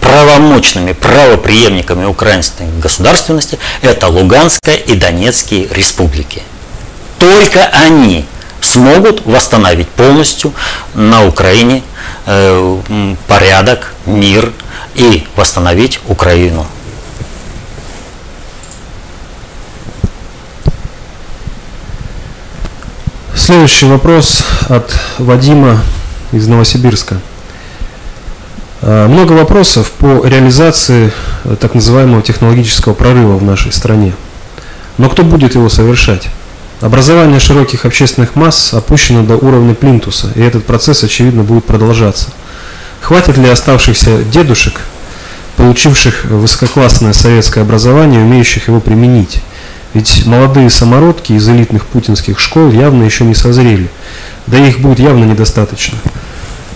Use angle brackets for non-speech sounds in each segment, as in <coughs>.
правомочными правоприемниками украинской государственности это Луганская и Донецкие республики. Только они смогут восстановить полностью на Украине э, порядок, мир и восстановить Украину. Следующий вопрос от Вадима из Новосибирска. А, много вопросов по реализации э, так называемого технологического прорыва в нашей стране. Но кто будет его совершать? Образование широких общественных масс опущено до уровня плинтуса, и этот процесс, очевидно, будет продолжаться. Хватит ли оставшихся дедушек, получивших высококлассное советское образование, умеющих его применить? Ведь молодые самородки из элитных путинских школ явно еще не созрели, да их будет явно недостаточно.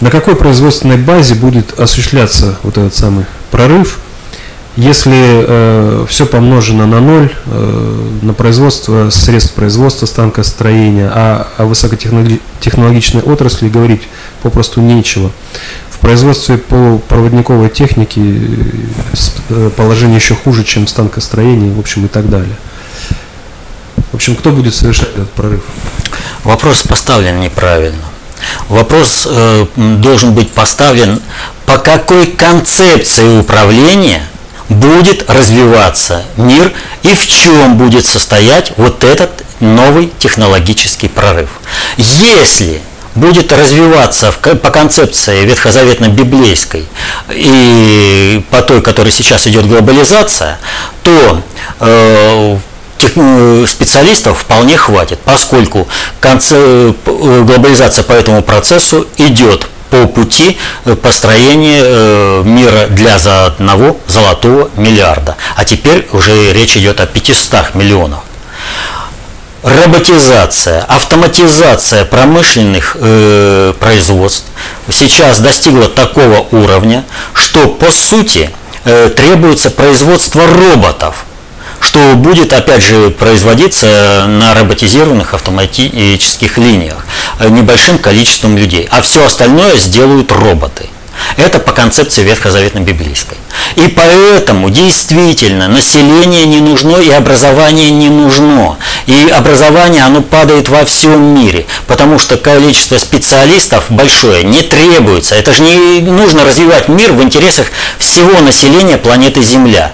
На какой производственной базе будет осуществляться вот этот самый прорыв, если э, все помножено на ноль, э, на производство, средств производства, станкостроения, а о высокотехнологичной отрасли говорить попросту нечего. В производстве полупроводниковой техники э, положение еще хуже, чем станкостроение, в общем, и так далее. В общем, кто будет совершать этот прорыв? Вопрос поставлен неправильно. Вопрос э, должен быть поставлен, по какой концепции управления будет развиваться мир и в чем будет состоять вот этот новый технологический прорыв. Если будет развиваться по концепции ветхозаветно-библейской и по той, которой сейчас идет глобализация, то Э, специалистов вполне хватит, поскольку э, глобализация по этому процессу идет по пути э, построения мира для за одного золотого миллиарда. А теперь уже речь идет о 500 миллионах. Роботизация, автоматизация промышленных э, производств сейчас достигла такого уровня, что по сути э, требуется производство роботов – что будет, опять же, производиться на роботизированных автоматических линиях э, небольшим количеством людей, а все остальное сделают роботы. Это по концепции ветхозаветно-библейской. И поэтому действительно население не нужно и образование не нужно. И образование оно падает во всем мире, потому что количество специалистов большое не требуется. Это же не нужно развивать мир в интересах всего населения планеты Земля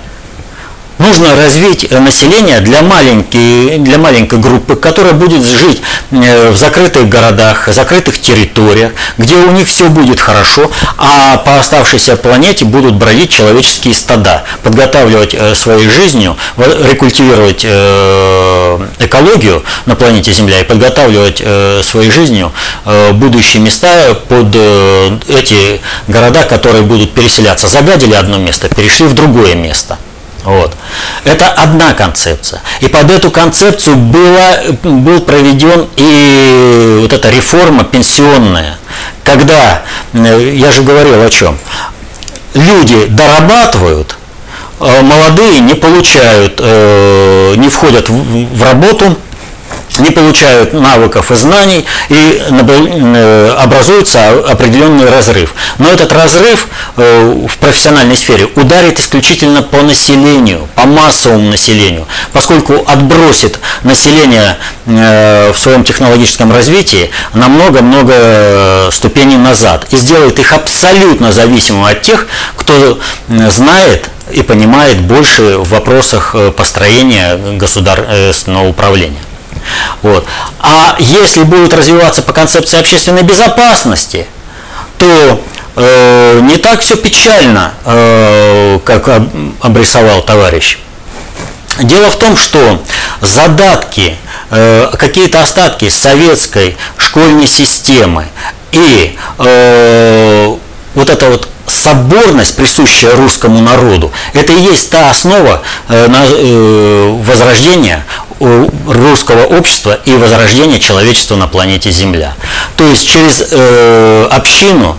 нужно развить э, население для маленькой, для маленькой группы, которая будет жить э, в закрытых городах, закрытых территориях, где у них все будет хорошо, а по оставшейся планете будут бродить человеческие стада, подготавливать э, своей жизнью, рекультивировать экологию на планете Земля и подготавливать своей жизнью будущие места под эти города, которые будут переселяться. Загадили одно место, перешли в другое место. Вот. Это одна концепция. И под эту концепцию была, был проведен и вот эта реформа пенсионная, когда, э, я же говорил о чем, люди дорабатывают, а молодые не получают, э, не входят в работу, не получают навыков и знаний, и э, образуется определенный разрыв. Но этот разрыв э, в профессиональной сфере ударит исключительно по населению, по массовому населению, поскольку отбросит население э, в своем технологическом развитии на много-много ступеней назад и сделает их абсолютно зависимым от тех, кто знает и понимает больше в вопросах построения государственного управления. Вот. А если будут развиваться по концепции общественной безопасности, то э, не так все печально, э, как обрисовал товарищ. Дело в том, что задатки, э, какие-то остатки советской школьной системы и э, вот это вот соборность, присущая русскому народу, это и есть та основа э, э, возрождения русского общества и возрождения человечества на планете Земля. То есть через э, общину,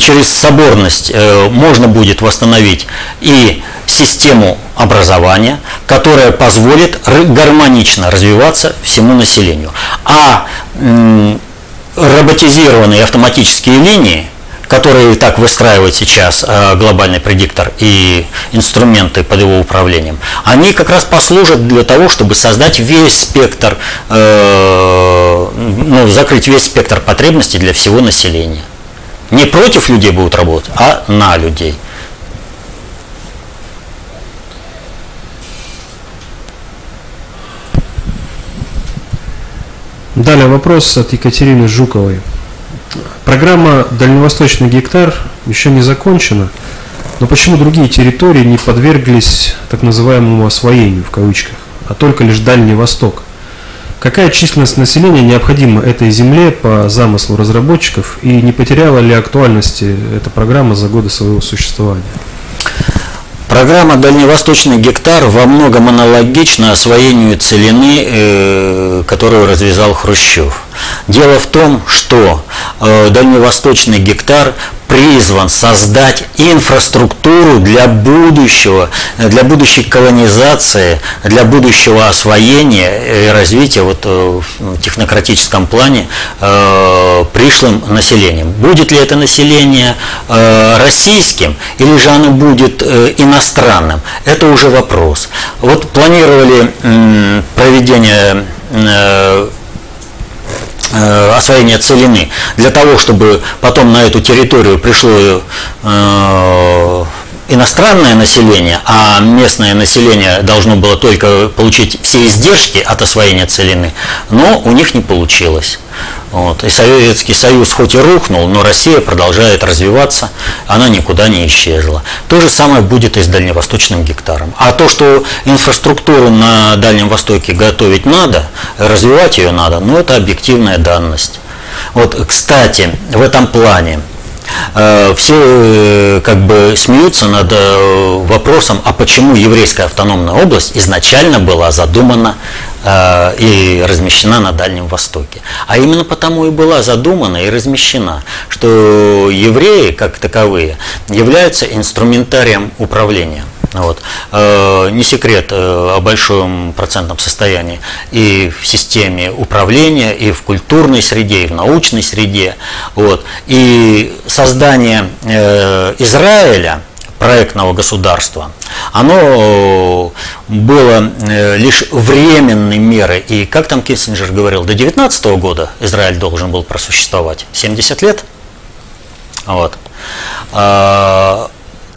через соборность можно будет восстановить и систему образования, которая позволит гармонично развиваться всему населению. А роботизированные автоматические линии – который так выстраивает сейчас э, глобальный предиктор и инструменты под его управлением, они как раз послужат для того, чтобы создать весь спектр, э, ну, закрыть весь спектр потребностей для всего населения. Не против людей будут работать, а на людей. Далее вопрос от Екатерины Жуковой. Программа «Дальневосточный гектар» еще не закончена, но почему другие территории не подверглись так называемому освоению в кавычках, а только лишь Дальний Восток? Какая численность населения необходима этой земле по замыслу разработчиков и не потеряла ли актуальности эта программа за годы своего существования? Программа «Дальневосточный гектар» во многом аналогична освоению целины, э, которую развязал Хрущев. Дело в том, что Дальневосточный гектар призван создать инфраструктуру для будущего, для будущей колонизации, для будущего освоения и развития вот э, в технократическом плане э, пришлым населением. Будет ли это население э, российским или же оно будет э, иностранным, это уже вопрос. Вот планировали э, проведение э, Э, освоения целины, для того, чтобы потом на эту территорию пришло э, иностранное население, а местное население должно было только получить все издержки от освоения целины, но у них не получилось. Вот. И Советский Союз хоть и рухнул, но Россия продолжает развиваться, она никуда не исчезла. То же самое будет и с дальневосточным гектаром. А то, что инфраструктуру на Дальнем Востоке готовить надо, развивать ее надо, ну это объективная данность. Вот, кстати, в этом плане все э, как бы смеются над э, вопросом, а почему еврейская автономная область изначально была задумана Э, и размещена на Дальнем Востоке. А именно потому и была задумана и размещена, что евреи, как таковые, являются инструментарием управления. Вот. Э, не секрет э, о большом процентном состоянии и в системе управления, и в культурной среде, и в научной среде. Вот. И создание Израиля проектного государства, оно было э, лишь временной мерой. И как там Киссинджер говорил, до 19 года Израиль должен был просуществовать. 70 лет? Вот.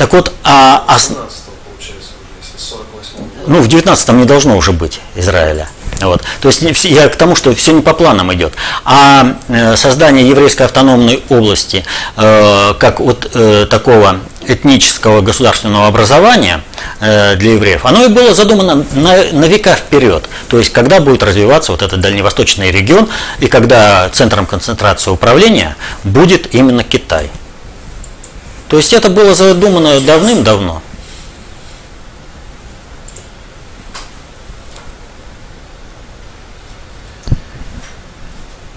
Так вот, а, а, ну, в 19-м не должно уже быть Израиля. Вот. То есть я к тому, что все не по планам идет. А э, создание еврейской автономной области э, как вот э, такого этнического государственного образования для евреев, оно и было задумано на, на века вперед. То есть, когда будет развиваться вот этот дальневосточный регион, и когда центром концентрации управления будет именно Китай. То есть, это было задумано давным-давно.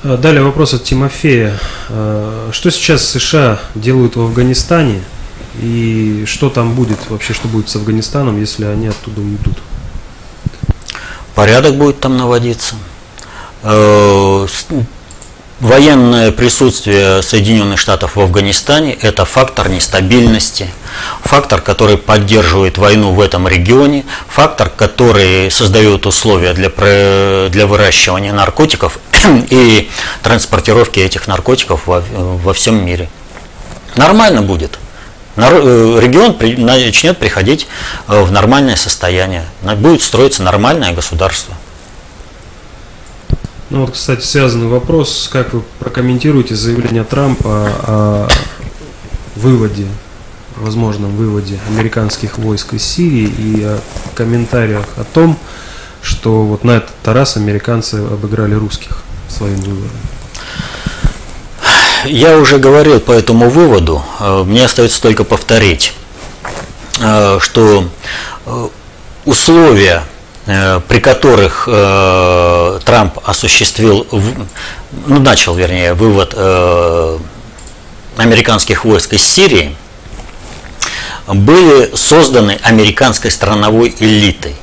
Далее вопрос от Тимофея. Э, что сейчас США делают в Афганистане и что там будет вообще, что будет с Афганистаном, если они оттуда уйдут? Порядок будет там наводиться. Военное присутствие Соединенных Штатов в Афганистане – это фактор нестабильности, фактор, который поддерживает войну в этом регионе, фактор, который создает условия для, для выращивания наркотиков <clears throat> и транспортировки этих наркотиков во, во всем мире. Нормально будет. Э, регион начнет приходить э, в нормальное состояние, будет строиться нормальное государство. Ну вот, кстати, связанный вопрос, как вы прокомментируете заявление Трампа о выводе, возможном выводе американских войск из Сирии и о комментариях о том, что вот на этот раз американцы обыграли русских своим выводом? Я уже говорил по этому выводу, э, мне остается только повторить, э, что э, условия при которых э, Трамп осуществил, ну, начал, вернее, вывод э, американских войск из Сирии, были созданы американской страновой элитой.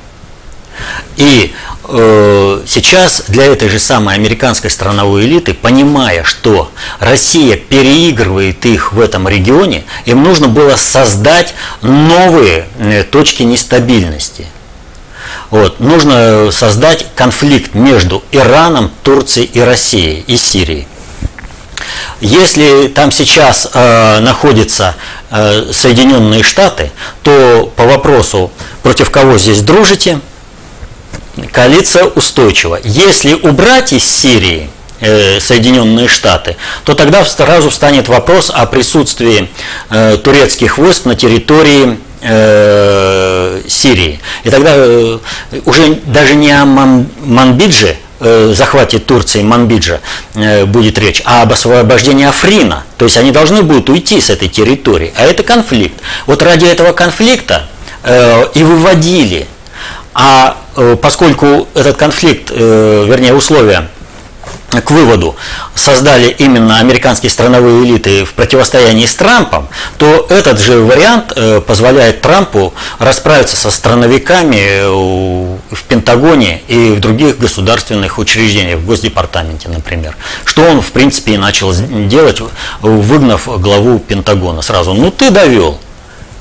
И э, сейчас для этой же самой американской страновой элиты, понимая, что Россия переигрывает их в этом регионе, им нужно было создать новые э, точки нестабильности. Вот. Нужно создать конфликт между Ираном, Турцией и Россией, и Сирией. Если там сейчас э, находятся э, Соединенные Штаты, то по вопросу, против кого здесь дружите, коалиция устойчива. Если убрать из Сирии э, Соединенные Штаты, то тогда сразу встанет вопрос о присутствии э, турецких войск на территории э, Сирии. И тогда э, уже даже не о Ман, Манбидже, э, захвате Турции Манбиджа будет речь, а об освобождении Африна. То есть они должны будут уйти с этой территории. А это конфликт. Вот ради этого конфликта и выводили. А поскольку этот конфликт, вернее условия к выводу создали именно американские страновые элиты в противостоянии с Трампом, то этот же вариант э, позволяет Трампу расправиться со страновиками э, в Пентагоне и в других государственных учреждениях, в Госдепартаменте, например. Что он, в принципе, и начал делать, выгнав главу Пентагона сразу. Ну ты довел.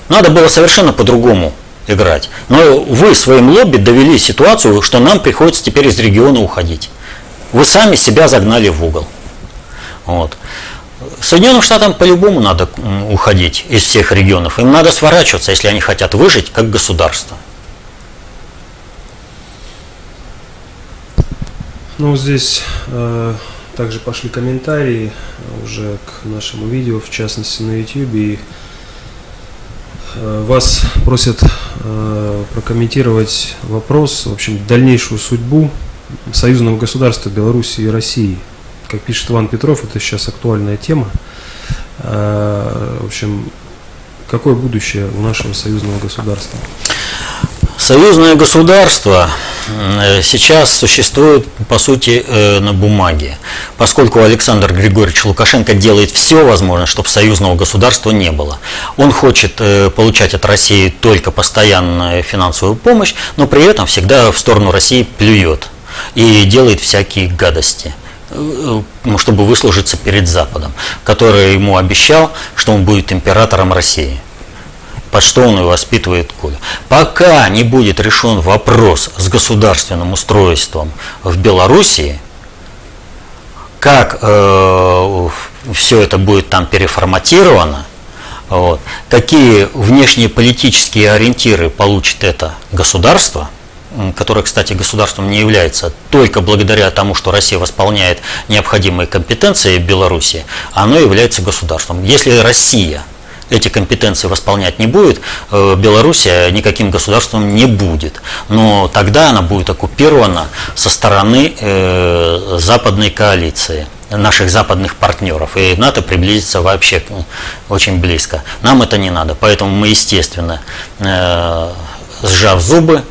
Надо было совершенно по-другому играть. Но вы своим лобби довели ситуацию, что нам приходится теперь из региона уходить. Вы сами себя загнали в угол. Вот. Соединенным Штатам по-любому надо уходить из всех регионов. Им надо сворачиваться, если они хотят выжить как государство. Ну, здесь э, также пошли комментарии уже к нашему видео, в частности на YouTube. И э, вас просят э, прокомментировать вопрос, в общем, дальнейшую судьбу союзного государства Беларуси и России. Как пишет Иван Петров, это сейчас актуальная тема. А, в общем, какое будущее у нашего союзного государства? Союзное государство э, сейчас существует, по сути, э, на бумаге, поскольку Александр Григорьевич Лукашенко делает все возможное, чтобы союзного государства не было. Он хочет э, получать от России только постоянную финансовую помощь, но при этом всегда в сторону России плюет и делает всякие гадости э, чтобы выслужиться перед Западом, который ему обещал, что он будет императором России. Под что он и воспитывает Колю. Пока не будет решен вопрос с государственным устройством в Белоруссии, как э, все это будет там переформатировано, вот, какие внешние политические ориентиры получит это государство – которое, кстати, государством не является, только благодаря тому, что Россия восполняет необходимые компетенции Беларуси, оно является государством. Если Россия эти компетенции восполнять не будет, э, Белоруссия никаким государством не будет. Но тогда она будет оккупирована со стороны э, западной коалиции наших западных партнеров. И НАТО приблизится вообще очень близко. Нам это не надо. Поэтому мы, естественно, э, сжав зубы,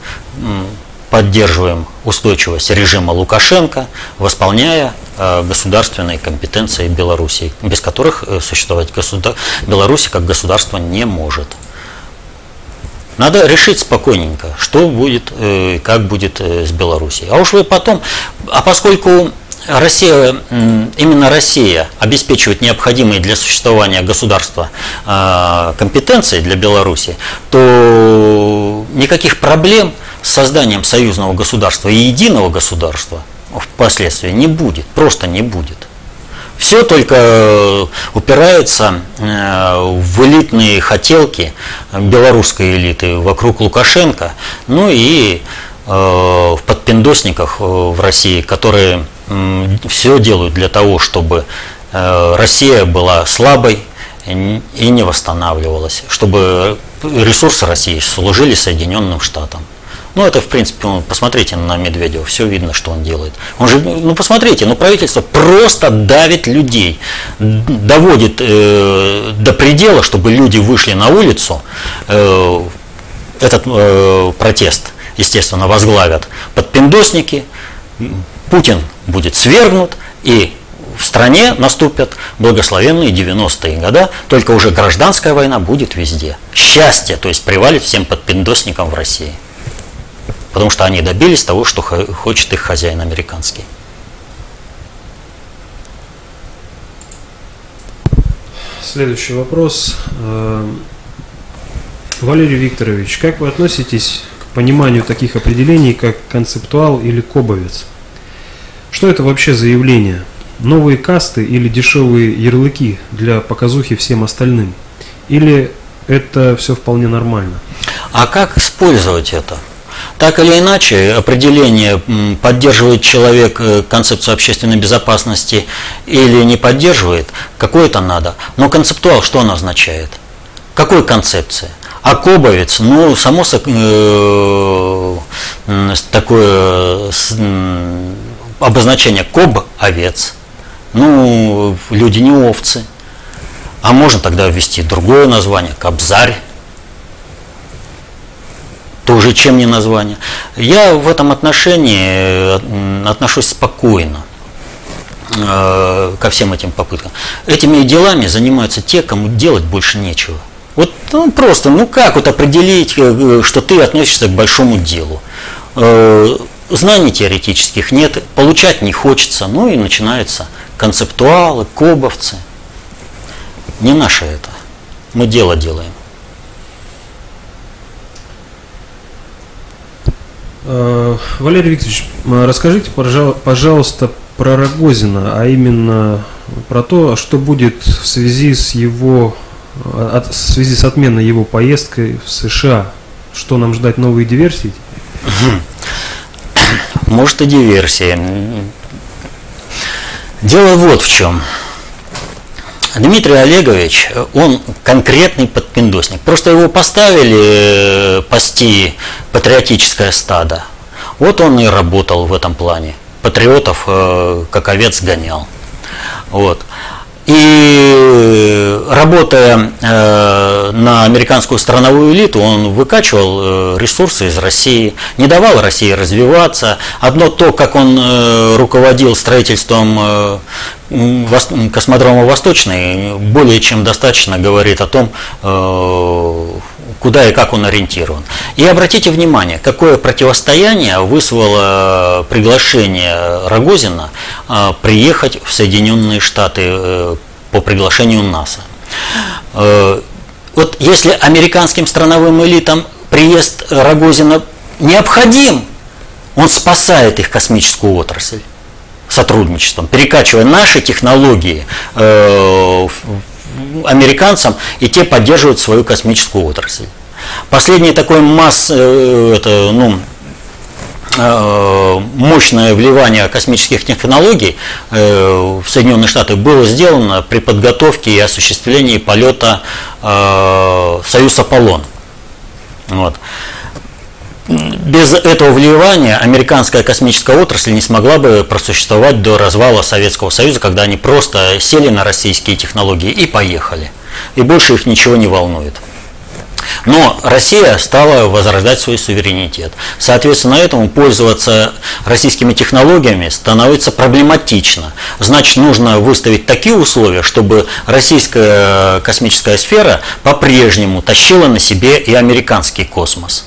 поддерживаем устойчивость режима Лукашенко, восполняя э, государственные компетенции Беларуси, без которых э, существовать государ... Беларусь как государство не может. Надо решить спокойненько, что будет, э, как будет с Белоруссией. А уж вы потом, а поскольку Россия, именно Россия обеспечивает необходимые для существования государства компетенции для Беларуси, то никаких проблем созданием союзного государства и единого государства впоследствии не будет, просто не будет. Все только э, упирается э, в элитные хотелки белорусской элиты вокруг Лукашенко, ну и э, в подпиндосниках в России, которые все делают для того, чтобы Россия была слабой и не восстанавливалась, чтобы ресурсы России служили Соединенным Штатам. Ну, это, в принципе, посмотрите на Медведева, все видно, что он делает. Он же, ну, посмотрите, ну, правительство просто давит людей, доводит э, до предела, чтобы люди вышли на улицу, э, этот э, протест, естественно, возглавят подпиндосники, Путин будет свергнут, и в стране наступят благословенные 90-е года, только уже гражданская война будет везде. Счастье, то есть привалит всем подпиндосникам в России. Потому что они добились того, что хочет их хозяин американский. Следующий вопрос. Э, Валерий Викторович, как вы относитесь к пониманию таких определений, как концептуал или кобовец? Что это вообще за явление? Новые касты или дешевые ярлыки для показухи всем остальным? Или это все вполне нормально? А как использовать это? Так или иначе, определение, поддерживает человек э, концепцию общественной безопасности или не поддерживает, какое-то надо. Но концептуал что он означает? Какой концепция? А Кобовец, ну, само э, такое э, обозначение Коб – овец. Ну, люди не овцы. А можно тогда ввести другое название – Кобзарь тоже чем не название. Я в этом отношении э, отношусь спокойно э, ко всем этим попыткам. Этими делами занимаются те, кому делать больше нечего. Вот ну, просто, ну как вот определить, э, что ты относишься к большому делу? Знаний теоретических нет, получать не хочется, ну и начинаются концептуалы, кобовцы. Не наше это. Мы дело делаем. Валерий Викторович, расскажите, пожалуйста, про Рогозина, а именно про то, что будет в связи с его, в связи с отменой его поездкой в США. Что нам ждать новые диверсии? Может и диверсии. Дело вот в чем. Дмитрий Олегович, он конкретный подпиндосник. Просто его поставили э, пасти патриотическое стадо. Вот он и работал в этом плане. Патриотов э, как овец гонял. Вот. И работая э, на американскую страновую элиту, он выкачивал э, ресурсы из России, не давал России развиваться. Одно то, как он э, руководил строительством э, космодрома Восточный, более чем достаточно говорит о том, э, куда и как он ориентирован. И обратите внимание, какое противостояние вызвало приглашение Рогозина а, приехать в Соединенные Штаты э, по приглашению НАСА. Э, вот если американским страновым элитам приезд Рогозина необходим, он спасает их космическую отрасль сотрудничеством, перекачивая наши технологии э, американцам, и те поддерживают свою космическую отрасль. Последний такой масс, э, это, ну, э, мощное вливание космических технологий э, в Соединенные Штаты было сделано при подготовке и осуществлении полета Союз Аполлон. Вот без этого вливания американская космическая отрасль не смогла бы просуществовать до развала Советского Союза, когда они просто сели на российские технологии и поехали. И больше их ничего не волнует. Но Россия стала возрождать свой суверенитет. Соответственно, этому пользоваться российскими технологиями становится проблематично. Значит, нужно выставить такие условия, чтобы российская космическая сфера по-прежнему тащила на себе и американский космос.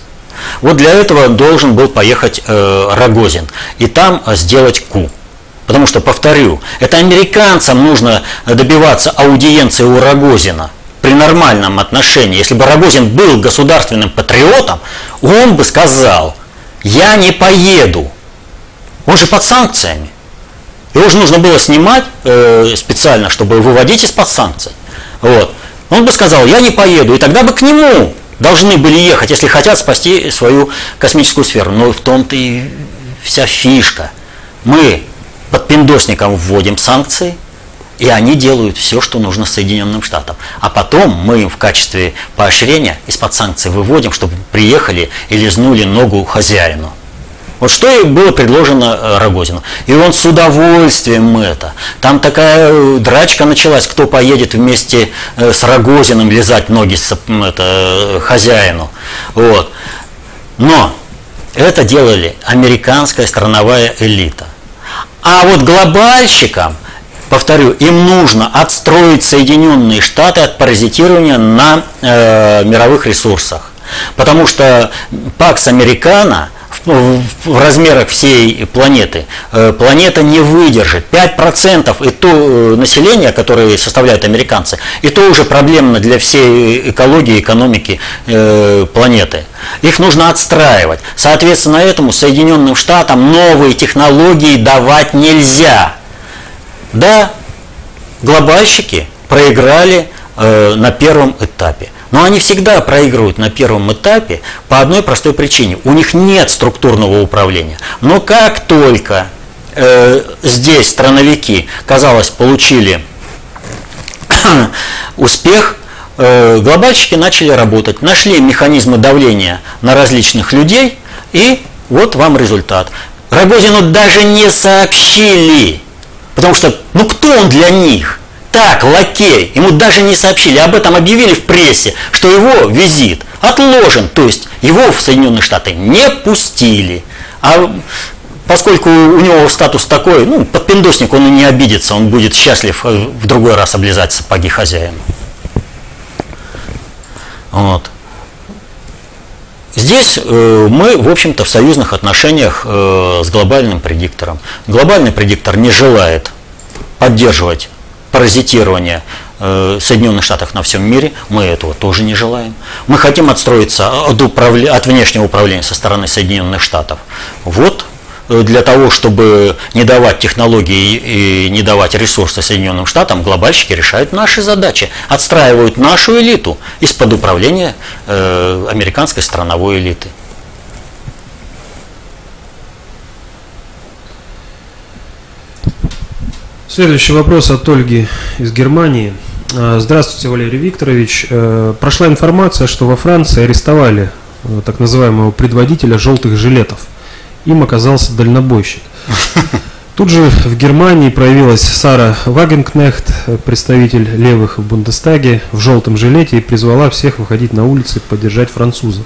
Вот для этого должен был поехать э, Рогозин и там сделать ку. Потому что, повторю, это американцам нужно добиваться аудиенции у Рогозина при нормальном отношении. Если бы Рогозин был государственным патриотом, он бы сказал, я не поеду. Он же под санкциями. Его же нужно было снимать э, специально, чтобы выводить из-под санкций. Вот. Он бы сказал, я не поеду, и тогда бы к нему должны были ехать, если хотят спасти свою космическую сферу. Но в том-то и вся фишка. Мы под пиндосником вводим санкции, и они делают все, что нужно Соединенным Штатам. А потом мы им в качестве поощрения из-под санкций выводим, чтобы приехали и лизнули ногу хозяину. Вот что и было предложено э, Рогозину. И он с удовольствием это. Там такая э, драчка началась, кто поедет вместе э, с Рогозиным лизать ноги с, это, хозяину. Вот. Но это делали американская страновая элита. А вот глобальщикам, повторю, им нужно отстроить Соединенные Штаты от паразитирования на э, мировых ресурсах. Потому что Пакс Американо в, размерах всей планеты, э, планета не выдержит. 5% и то э, населения, которое составляют американцы, и то уже проблемно для всей экологии, экономики э, планеты. Их нужно отстраивать. Соответственно, этому Соединенным Штатам новые технологии давать нельзя. Да, глобальщики проиграли на первом этапе. Но они всегда проигрывают на первом этапе по одной простой причине. У них нет структурного управления. Но как только э, здесь страновики, казалось, получили <coughs> успех, э, глобальщики начали работать, нашли механизмы давления на различных людей, и вот вам результат. Рогозину даже не сообщили, потому что, ну кто он для них? Так, лакей, ему даже не сообщили, об этом объявили в прессе, что его визит отложен, то есть его в Соединенные Штаты не пустили. А поскольку у него статус такой, ну, подпиндосник, он и не обидится, он будет счастлив э, в другой раз облизать сапоги хозяина. Вот. Здесь э, мы, в общем-то, в союзных отношениях э, с глобальным предиктором. Глобальный предиктор не желает поддерживать паразитирования э, Соединенных Штатов на всем мире, мы этого тоже не желаем. Мы хотим отстроиться от, управля... от внешнего управления со стороны Соединенных Штатов. Вот э, для того, чтобы не давать технологии и не давать ресурсы Соединенным Штатам, глобальщики решают наши задачи, отстраивают нашу элиту из-под управления э, американской страновой элиты. Следующий вопрос от Ольги из Германии. А, здравствуйте, Валерий Викторович. Э, прошла информация, что во Франции арестовали э, так называемого предводителя желтых жилетов. Им оказался дальнобойщик. <laughs> Тут же в Германии проявилась Сара Вагенкнехт, представитель левых в Бундестаге, в желтом жилете и призвала всех выходить на улицы и поддержать французов.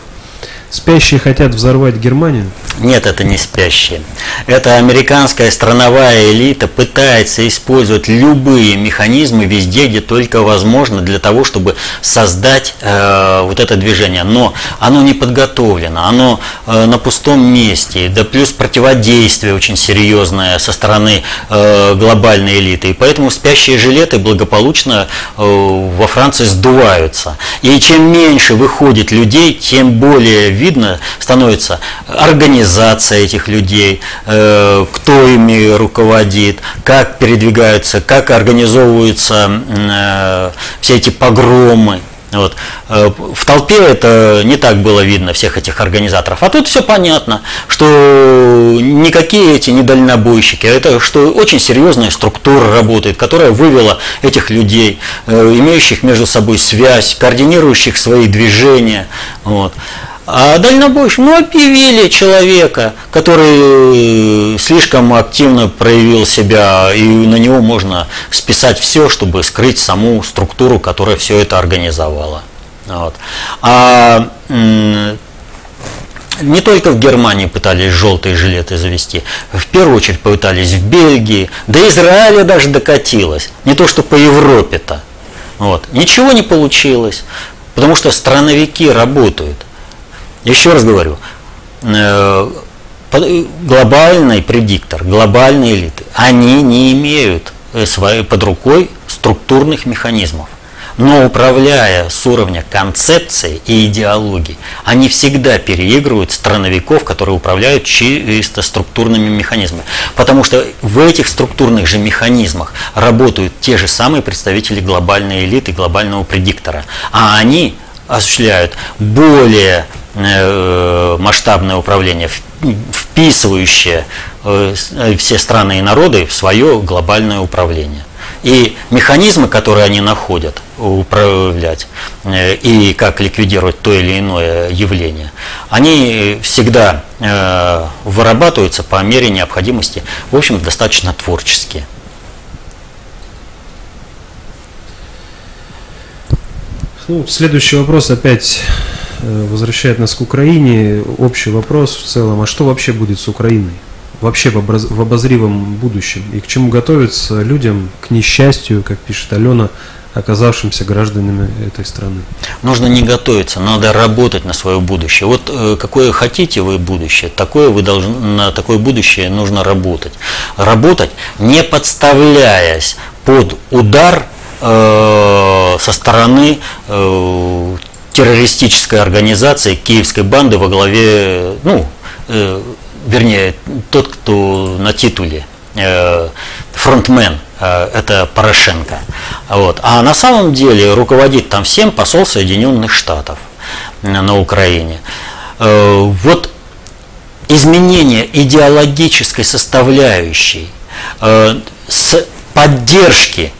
Спящие хотят взорвать Германию? Нет, это не спящие. Это американская страновая элита пытается использовать любые механизмы везде, где только возможно, для того, чтобы создать э, вот это движение. Но оно не подготовлено, оно э, на пустом месте, да плюс противодействие очень серьезное со стороны э, глобальной элиты. И поэтому спящие жилеты благополучно э, во Франции сдуваются. И чем меньше выходит людей, тем более видно становится организация этих людей, э, кто ими руководит, как передвигаются, как организовываются э, все эти погромы. Вот. Э, в толпе это не так было видно, всех этих организаторов. А тут все понятно, что никакие эти не дальнобойщики, а это что очень серьезная структура работает, которая вывела этих людей, имеющих между собой связь, координирующих свои движения. Вот. А дальнобойщик, ну, объявили человека, который слишком активно проявил себя, и на него можно списать все, чтобы скрыть саму структуру, которая все это организовала. Вот. А не только в Германии пытались желтые жилеты завести, в первую очередь пытались в Бельгии, до Израиля даже докатилось, не то что по Европе-то. Вот. Ничего не получилось, потому что страновики работают. Еще раз говорю, э, глобальный предиктор, глобальные элиты, они не имеют э, под рукой структурных механизмов. Но управляя с уровня концепции и идеологии, они всегда переигрывают страновиков, которые управляют чисто структурными механизмами. Потому что в этих структурных же механизмах работают те же самые представители глобальной элиты, глобального предиктора. А они осуществляют более масштабное управление, вписывающее э, э, все страны и народы в свое глобальное управление. И механизмы, которые они находят управлять и как ликвидировать то или иное явление, они всегда вырабатываются по мере необходимости, в общем, достаточно творческие. Ну, следующий вопрос опять Э, возвращает нас к Украине. Общий вопрос в целом, а что вообще будет с Украиной? Вообще в, образ, в обозримом будущем. И к чему готовиться людям, к несчастью, как пишет Алена, оказавшимся гражданами этой страны? Нужно не готовиться, надо работать на свое будущее. Вот э, какое хотите вы будущее, такое вы должны, на такое будущее нужно работать. Работать, не подставляясь под удар э, со стороны э, террористической организации киевской банды во главе, ну, э, вернее, тот, кто на титуле, э, фронтмен, э, это Порошенко. Вот. А на самом деле руководит там всем посол Соединенных Штатов на Украине. Э, вот изменение идеологической составляющей э, с поддержки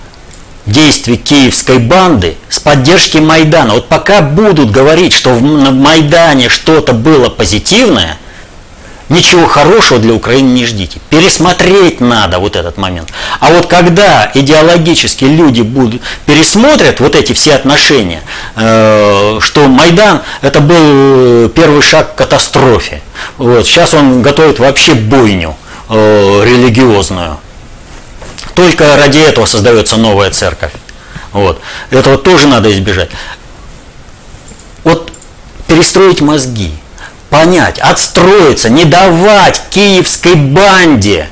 действий киевской банды, с поддержки Майдана. Вот пока будут говорить, что в Майдане что-то было позитивное – ничего хорошего для Украины не ждите. Пересмотреть надо вот этот момент. А вот когда идеологически люди будут пересмотрят вот эти все отношения, э, что Майдан это был первый шаг к катастрофе. Вот, сейчас он готовит вообще бойню э, религиозную. Только ради этого создается новая церковь. Вот. Этого тоже надо избежать. Вот перестроить мозги – понять, отстроиться, не давать киевской банде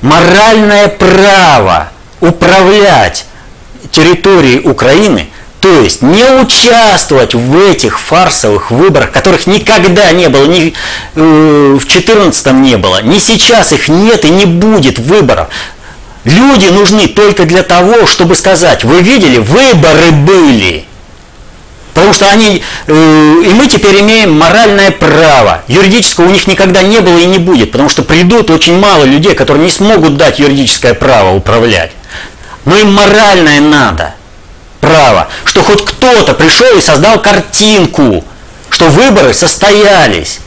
моральное право управлять территорией Украины, то есть не участвовать в этих фарсовых выборах, которых никогда не было, ни э, в 2014 не было, ни сейчас их нет и не будет выборов. Люди нужны только для того, чтобы сказать, вы видели, выборы были. Потому что они, э, и мы теперь имеем моральное право. Юридического у них никогда не было и не будет, потому что придут очень мало людей, которые не смогут дать юридическое право управлять. Но им моральное надо, право, что хоть кто-то пришел и создал картинку, что выборы состоялись.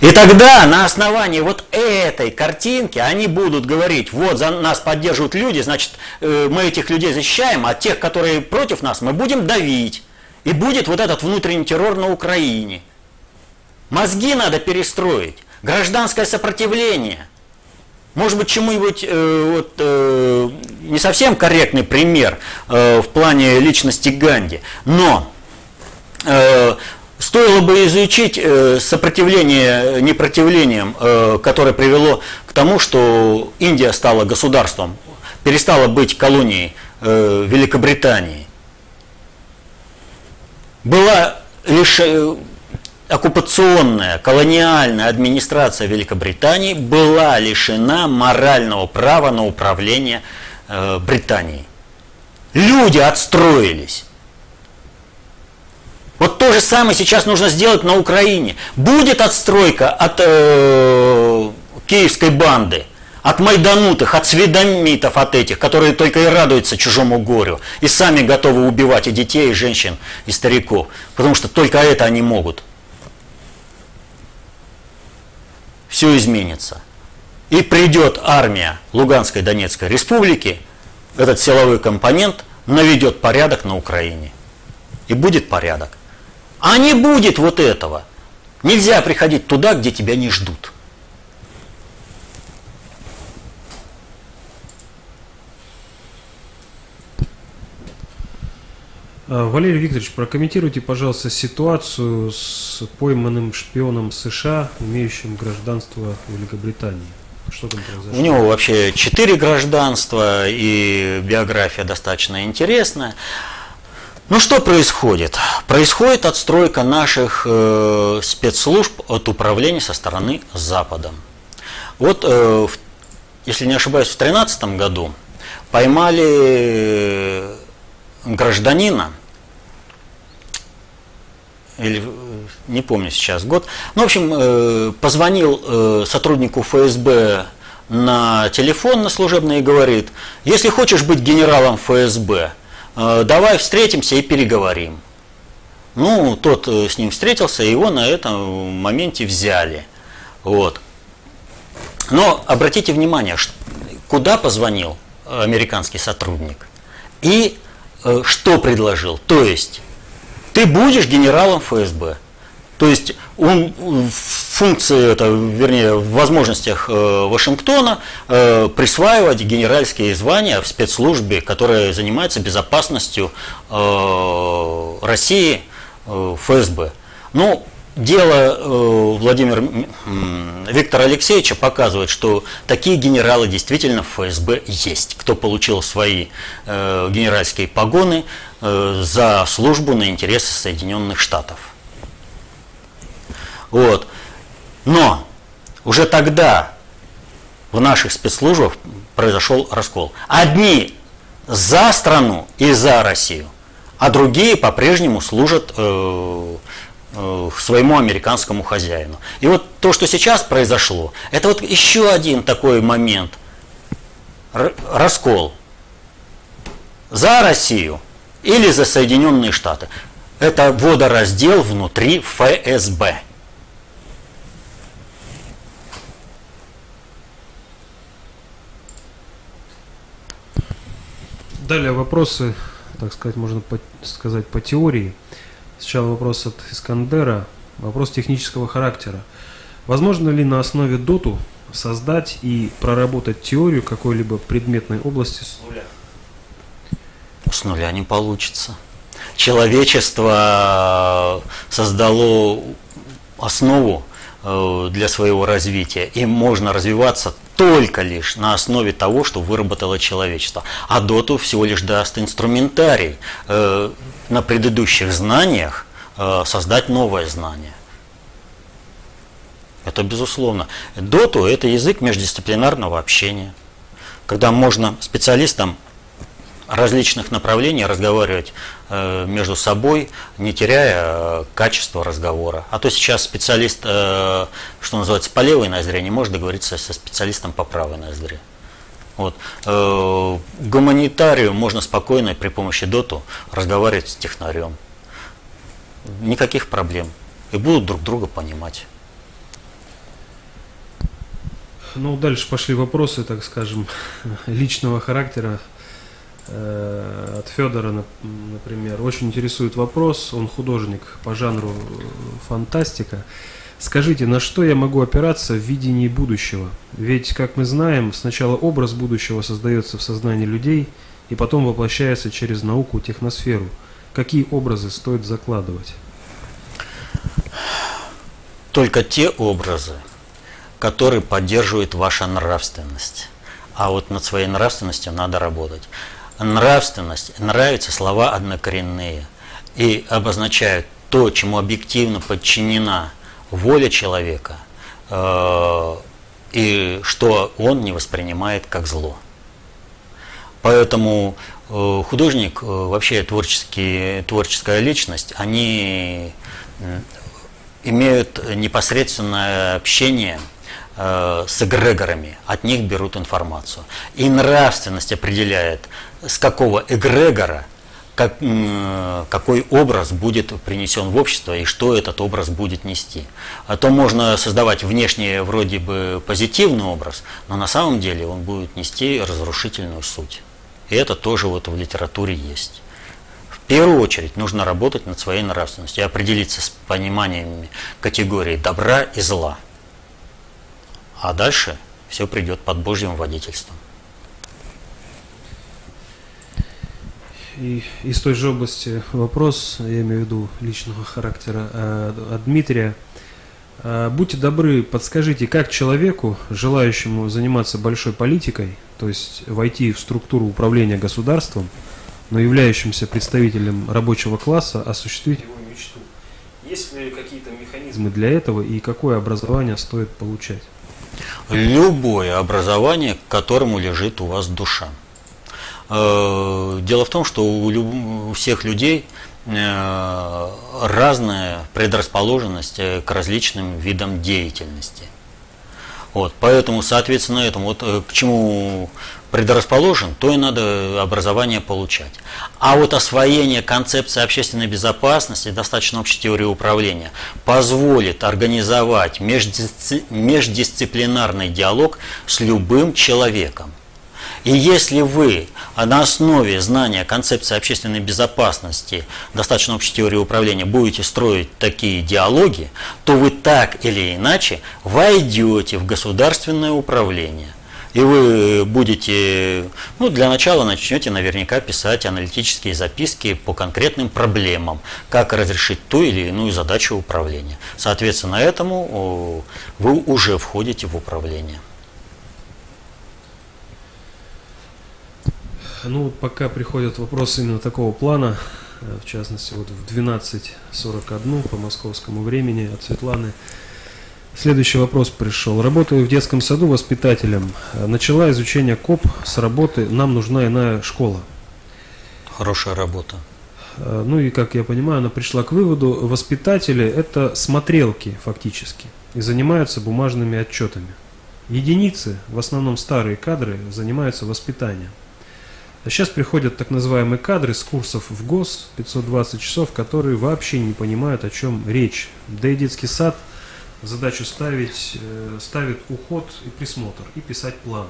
И тогда на основании вот этой картинки они будут говорить, вот за нас поддерживают люди, значит э, мы этих людей защищаем, а тех, которые против нас, мы будем давить. И будет вот этот внутренний террор на Украине. Мозги надо перестроить, гражданское сопротивление. Может быть, чему-нибудь э, вот, э, не совсем корректный пример э, в плане личности Ганди, но э, Стоило бы изучить э, сопротивление непротивлением, э, которое привело к тому, что Индия стала государством, перестала быть колонией э, Великобритании. Была лишь оккупационная, колониальная администрация Великобритании была лишена морального права на управление Британией. Люди отстроились. Вот то же самое сейчас нужно сделать на Украине. Будет отстройка от э, киевской банды, от майданутых, от сведомитов, от этих, которые только и радуются чужому горю, и сами готовы убивать и детей, и женщин, и стариков, потому что только это они могут. Все изменится. И придет армия Луганской Донецкой Республики, этот силовой компонент наведет порядок на Украине. И будет порядок. А не будет вот этого. Нельзя приходить туда, где тебя не ждут. А, Валерий Викторович, прокомментируйте, пожалуйста, ситуацию с пойманным шпионом США, имеющим гражданство Великобритании. Что там произошло? У него вообще четыре гражданства, и биография достаточно интересная. Ну что происходит? Происходит отстройка наших э, спецслужб от управления со стороны Запада. Вот, э, если не ошибаюсь, в 2013 году поймали э, гражданина, или не помню сейчас год, ну, в общем, э, позвонил э, сотруднику ФСБ на телефон на служебный и говорит, если хочешь быть генералом ФСБ, Э, давай встретимся и переговорим. Ну, тот э, с ним встретился, его на этом моменте взяли. Вот. Но обратите внимание, куда позвонил американский сотрудник и э, что предложил. То есть, ты будешь генералом ФСБ, То есть он функции, это, вернее, в возможностях э, Вашингтона э, присваивать генеральские звания в спецслужбе, которая занимается безопасностью э, России, э, ФСБ. Ну, дело э, Владимира Виктора Алексеевича показывает, что такие генералы действительно в ФСБ есть, кто получил свои э, генеральские погоны э, за службу на интересы Соединенных Штатов. Вот. Но уже тогда в наших спецслужбах произошел раскол. Одни за страну и за Россию, а другие по-прежнему служат э, э, своему американскому хозяину. И вот то, что сейчас произошло, это вот еще один такой момент. раскол. За Россию или за Соединенные Штаты. Это водораздел внутри ФСБ. Далее вопросы, так сказать, можно по, сказать по теории. Сначала вопрос от Искандера, вопрос технического характера. Возможно ли на основе доту создать и проработать теорию какой-либо предметной области с нуля? С нуля не получится. Человечество создало основу э, для своего развития. Им можно развиваться только лишь на основе того, что выработало человечество. А доту всего лишь даст инструментарий э, на предыдущих знаниях э, создать новое знание. Это безусловно. Доту – это язык междисциплинарного общения, когда можно специалистам различных направлений разговаривать э, между собой, не теряя э, качество разговора. А то сейчас специалист, э, что называется, по левой ноздре не может договориться со специалистом по правой ноздре. Вот. Гуманитарию можно спокойно при помощи доту разговаривать с технарем. Никаких проблем. И будут друг друга понимать. Ну, дальше пошли вопросы, так скажем, <laughs> личного характера. Э, от Федора, например, очень интересует вопрос, он художник по жанру э, фантастика. Скажите, на что я могу опираться в видении будущего? Ведь, как мы знаем, сначала образ будущего создается в сознании людей и потом воплощается через науку, техносферу. Какие образы стоит закладывать? Только те образы, которые поддерживают ваша нравственность. А вот над своей нравственностью надо работать нравственность, нравятся слова однокоренные и обозначают то, чему объективно подчинена воля человека, э, и что он не воспринимает как зло. Поэтому э, художник, э, вообще творческий, творческая личность, они имеют непосредственное общение с эгрегорами, от них берут информацию. И нравственность определяет, с какого эгрегора как, какой образ будет принесен в общество и что этот образ будет нести. А то можно создавать внешне вроде бы позитивный образ, но на самом деле он будет нести разрушительную суть. И это тоже вот в литературе есть. В первую очередь нужно работать над своей нравственностью и определиться с пониманиями категории добра и зла. А дальше все придет под Божьим водительством. И из той же области вопрос, я имею в виду личного характера, э, от Дмитрия. Э, будьте добры, подскажите, как человеку, желающему заниматься большой политикой, то есть войти в структуру управления государством, но являющимся представителем рабочего класса, осуществить его мечту? Есть ли какие-то механизмы для этого и какое образование стоит получать? Любое образование, к которому лежит у вас душа. Э, дело в том, что у всех людей э, разная предрасположенность э, к различным видам деятельности. Вот, поэтому, соответственно, этому вот к чему предрасположен, то и надо образование получать. А вот освоение концепции общественной безопасности, достаточно общей теории управления, позволит организовать междисциплинарный диалог с любым человеком. И если вы на основе знания концепции общественной безопасности, достаточно общей теории управления, будете строить такие диалоги, то вы так или иначе войдете в государственное управление. И вы будете, ну, для начала начнете наверняка писать аналитические записки по конкретным проблемам, как разрешить ту или иную задачу управления. Соответственно, этому вы уже входите в управление. Ну, пока приходят вопросы именно такого плана, э, в частности, вот в 12.41 по московскому времени от Светланы. Следующий вопрос пришел. Работаю в детском саду воспитателем. Начала изучение КОП с работы «Нам нужна иная школа». Хорошая работа. Э, ну и, как я понимаю, она пришла к выводу, воспитатели – это смотрелки фактически и занимаются бумажными отчетами. Единицы, в основном старые кадры, занимаются воспитанием. Сейчас приходят так называемые кадры с курсов в ГОС, 520 часов, которые вообще не понимают, о чем речь. Да и детский сад – задачу ставить, э, ставит уход и присмотр, и писать план.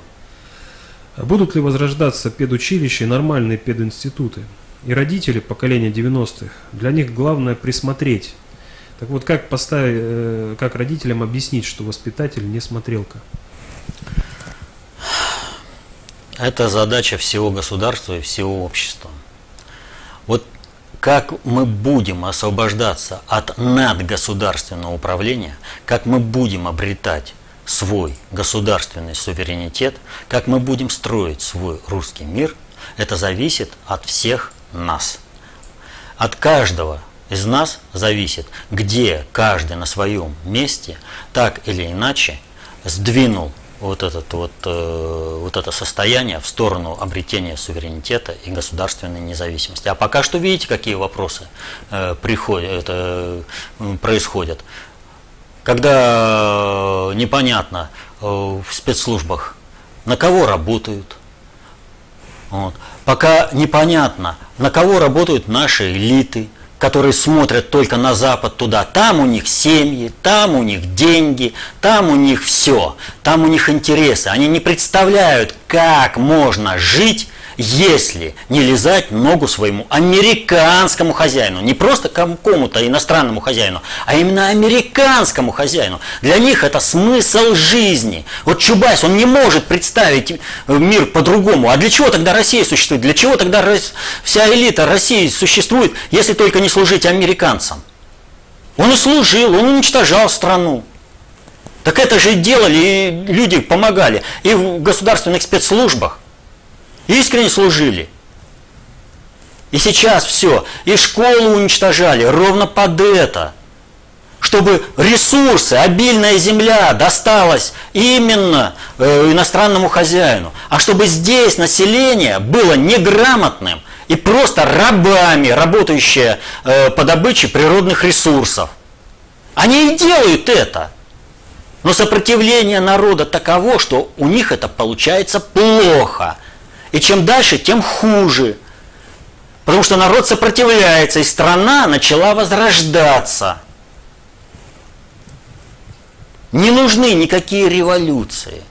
А будут ли возрождаться педучилища и нормальные пединституты? И родители поколения 90-х, для них главное присмотреть. Так вот, как, поставить, э, как родителям объяснить, что воспитатель не смотрелка? Это задача всего государства и всего общества. Вот как мы будем освобождаться от надгосударственного управления, как мы будем обретать свой государственный суверенитет, как мы будем строить свой русский мир, это зависит от всех нас. От каждого из нас зависит, где каждый на своем месте так или иначе сдвинул вот, этот вот, э, вот это состояние в сторону обретения суверенитета и государственной независимости. А пока что видите, какие вопросы э, приходят, это, происходят. Когда непонятно э, в спецслужбах, на кого работают, вот. пока непонятно, на кого работают наши элиты – которые смотрят только на Запад туда, там у них семьи, там у них деньги, там у них все, там у них интересы. Они не представляют, как можно жить если не лизать ногу своему американскому хозяину, не просто какому-то иностранному хозяину, а именно американскому хозяину. Для них это смысл жизни. Вот Чубайс, он не может представить мир по-другому. А для чего тогда Россия существует? Для чего тогда вся элита России существует, если только не служить американцам? Он и служил, он уничтожал страну. Так это же делали, и люди помогали. И в государственных спецслужбах искренне служили. И сейчас все. И школу уничтожали ровно под это. Чтобы ресурсы, обильная земля досталась именно э, иностранному хозяину. А чтобы здесь население было неграмотным и просто рабами, работающие э, по добыче природных ресурсов. Они и делают это. Но сопротивление народа таково, что у них это получается плохо – и чем дальше, тем хуже. Потому что народ сопротивляется, и страна начала возрождаться. Не нужны никакие революции.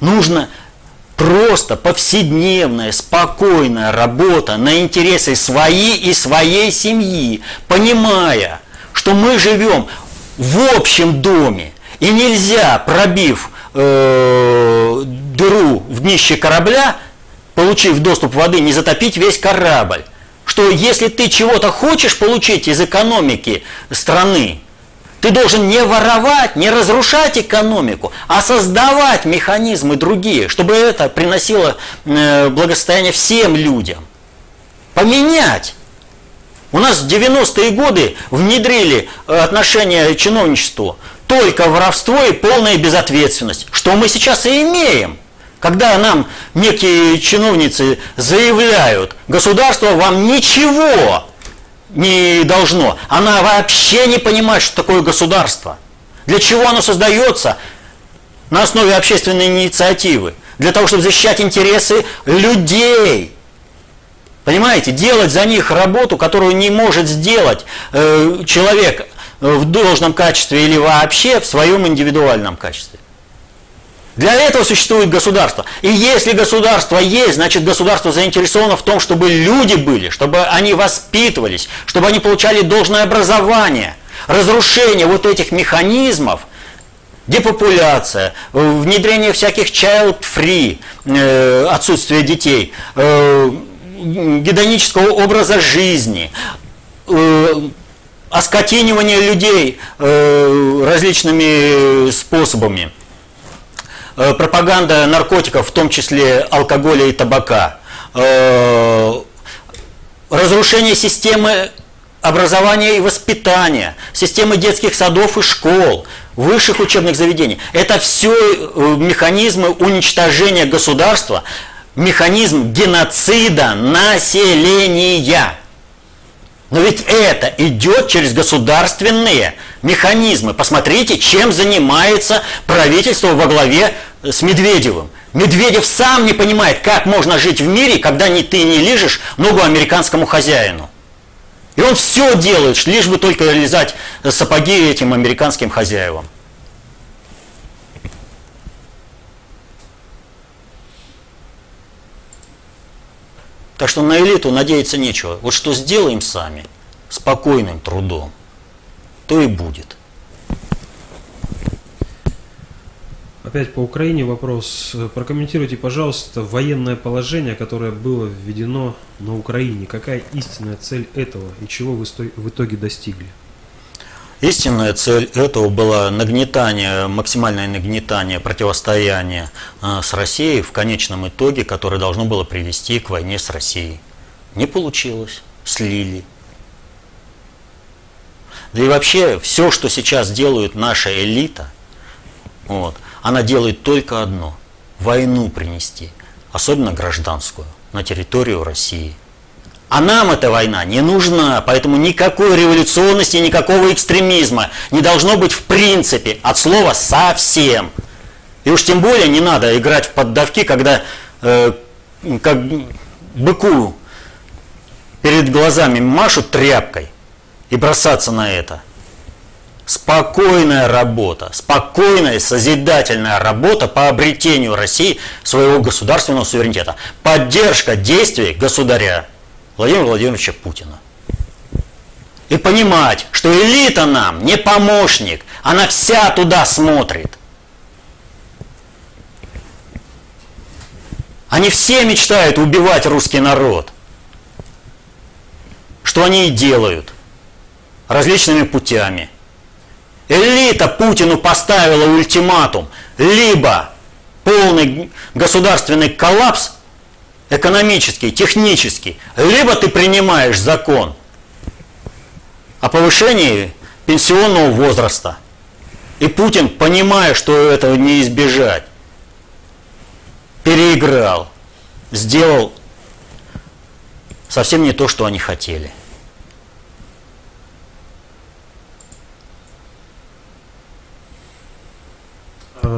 Нужно просто повседневная, спокойная работа на интересы свои и своей семьи, понимая, что мы живем в общем доме, и нельзя, пробив э, дыру в днище корабля, получив доступ воды, не затопить весь корабль. Что если ты чего-то хочешь получить из экономики страны, ты должен не воровать, не разрушать экономику, а создавать механизмы другие, чтобы это приносило э, благосостояние всем людям. Поменять. У нас в 90-е годы внедрили отношение чиновничеству только воровство и полная безответственность, что мы сейчас и имеем. Когда нам некие чиновницы заявляют, государство вам ничего не должно, она вообще не понимает, что такое государство. Для чего оно создается? На основе общественной инициативы. Для того, чтобы защищать интересы людей. Понимаете, делать за них работу, которую не может сделать э, человек в должном качестве или вообще в своем индивидуальном качестве. Для этого существует государство. И если государство есть, значит государство заинтересовано в том, чтобы люди были, чтобы они воспитывались, чтобы они получали должное образование. Разрушение вот этих механизмов, депопуляция, внедрение всяких child-free, э, отсутствие детей, э, гедонического образа жизни, э, оскотинивание людей различными способами – Э, пропаганда наркотиков, в том числе алкоголя и табака, э, разрушение системы образования и воспитания, системы детских садов и школ, высших учебных заведений. Это все э, механизмы уничтожения государства, механизм геноцида населения. Но ведь это идет через государственные механизмы. Посмотрите, чем занимается правительство во главе с Медведевым. Медведев сам не понимает, как можно жить в мире, когда ни ты не лежишь ногу американскому хозяину. И он все делает, лишь бы только реализовать сапоги этим американским хозяевам. Так что на элиту надеяться нечего. Вот что сделаем сами, спокойным трудом, то и будет. Опять по Украине вопрос. Прокомментируйте, пожалуйста, военное положение, которое было введено на Украине. Какая истинная цель этого и чего вы в итоге достигли? Истинная цель этого была нагнетание, максимальное нагнетание противостояния э, с Россией в конечном итоге, которое должно было привести к войне с Россией. Не получилось, слили. Да и вообще все, что сейчас делает наша элита, вот, она делает только одно – войну принести, особенно гражданскую, на территорию России. А нам эта война не нужна, поэтому никакой революционности, никакого экстремизма не должно быть в принципе, от слова совсем. И уж тем более не надо играть в поддавки, когда э, как быку перед глазами машут тряпкой и бросаться на это спокойная работа, спокойная созидательная работа по обретению России своего государственного суверенитета. Поддержка действий государя Владимира Владимировича Путина. И понимать, что элита нам не помощник, она вся туда смотрит. Они все мечтают убивать русский народ. Что они и делают различными путями – Элита Путину поставила ультиматум. Либо полный государственный коллапс, экономический, технический, либо ты принимаешь закон о повышении пенсионного возраста. И Путин, понимая, что этого не избежать, переиграл, сделал совсем не то, что они хотели.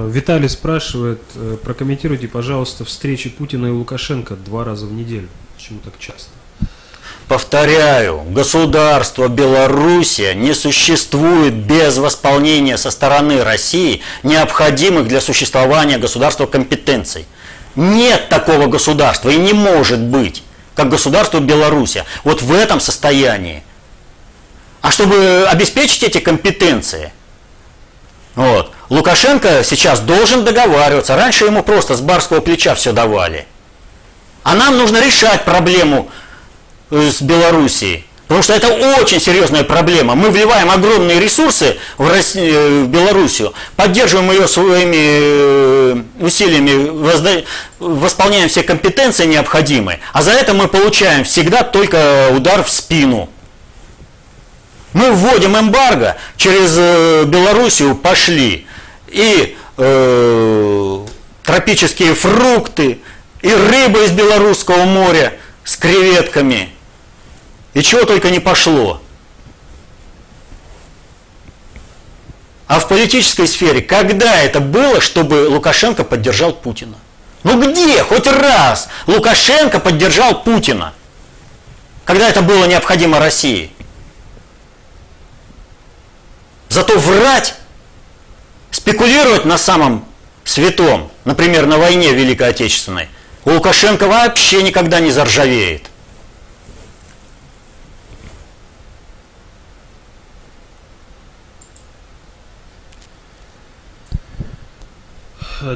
Виталий спрашивает, э, прокомментируйте, пожалуйста, встречи Путина и Лукашенко два раза в неделю. Почему так часто? Повторяю, государство Белоруссия не существует без восполнения со стороны России необходимых для существования государства компетенций. Нет такого государства и не может быть, как государство Белоруссия. Вот в этом состоянии. А чтобы обеспечить эти компетенции, вот, Лукашенко сейчас должен договариваться. Раньше ему просто с барского плеча все давали. А нам нужно решать проблему э, с Белоруссией. Потому что это очень серьезная проблема. Мы вливаем огромные ресурсы в, Россию, э, в Белоруссию, поддерживаем ее своими э, усилиями, восполняем все компетенции необходимые, а за это мы получаем всегда только удар в спину. Мы вводим эмбарго, через Белоруссию пошли и э, тропические фрукты, и рыба из Белорусского моря с креветками. И чего только не пошло. А в политической сфере, когда это было, чтобы Лукашенко поддержал Путина? Ну где хоть раз Лукашенко поддержал Путина? Когда это было необходимо России? Зато врать спекулировать на самом святом, например, на войне Великой Отечественной, у Лукашенко вообще никогда не заржавеет.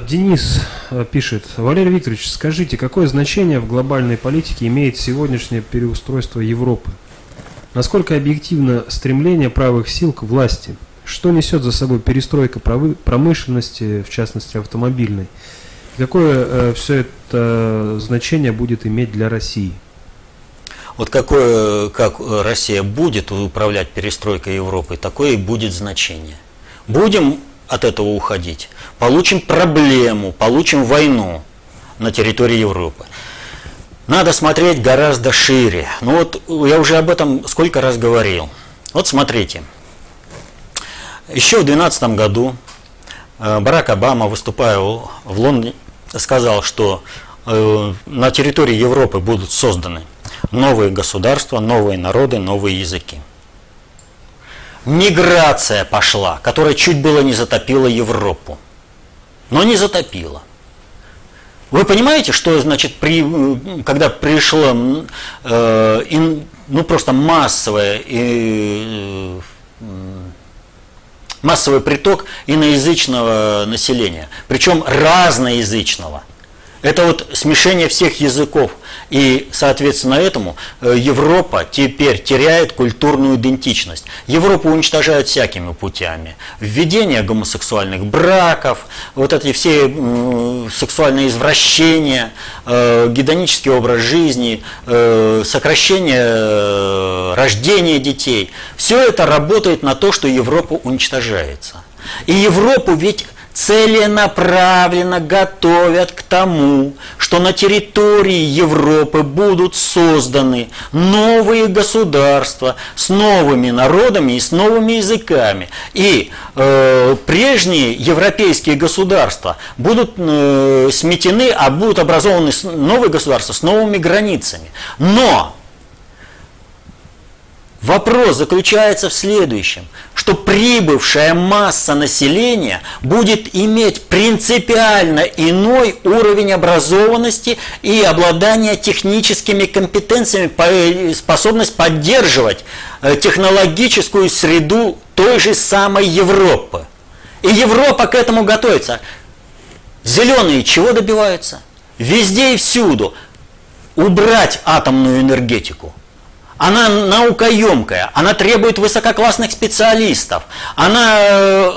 Денис э, пишет, Валерий Викторович, скажите, какое значение в глобальной политике имеет сегодняшнее переустройство Европы? Насколько объективно стремление правых сил к власти? Что несет за собой перестройка промышленности, в частности автомобильной? И какое э, все это значение будет иметь для России? Вот какое, как Россия будет управлять перестройкой Европы, такое и будет значение. Будем от этого уходить, получим проблему, получим войну на территории Европы. Надо смотреть гораздо шире. Ну вот я уже об этом сколько раз говорил. Вот смотрите. Еще в 2012 году э, Барак Обама, выступая в Лондоне, сказал, что э, на территории Европы будут созданы новые государства, новые народы, новые языки миграция пошла, которая чуть было не затопила Европу. Но не затопила. Вы понимаете, что значит, при, когда пришло э, ин, ну, просто массовое, э, массовый приток иноязычного населения, причем разноязычного – это вот смешение всех языков. И, соответственно, этому э, Европа теперь теряет культурную идентичность. Европу уничтожают всякими путями. Введение гомосексуальных браков, вот эти все сексуальные извращения, э, гедонический образ жизни, э, сокращение рождения детей. Все это работает на то, что Европа уничтожается. И Европу ведь целенаправленно готовят к тому, что на территории Европы будут созданы новые государства с новыми народами и с новыми языками. И э, прежние европейские государства будут э, сметены, а будут образованы новые государства с новыми границами. Но Вопрос заключается в следующем, что прибывшая масса населения будет иметь принципиально иной уровень образованности и обладания техническими компетенциями, способность поддерживать э, технологическую среду той же самой Европы. И Европа к этому готовится. Зеленые чего добиваются? Везде и всюду убрать атомную энергетику – она наукоемкая, она требует высококлассных специалистов, она э,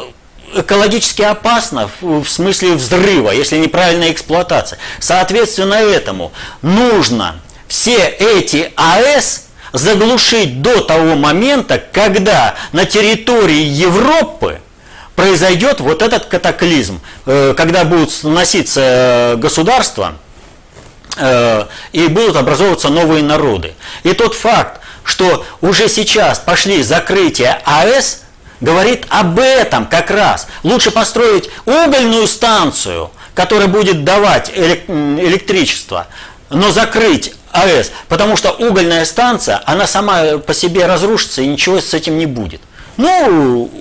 экологически опасна в смысле взрыва, если неправильная эксплуатация. Соответственно этому нужно все эти АЭС заглушить до того момента, когда на территории Европы произойдет вот этот катаклизм, э, когда будут сноситься э, государства, и будут образовываться новые народы. И тот факт, что уже сейчас пошли закрытия АЭС, говорит об этом как раз. Лучше построить угольную станцию, которая будет давать электричество, но закрыть АЭС, потому что угольная станция, она сама по себе разрушится и ничего с этим не будет. Ну,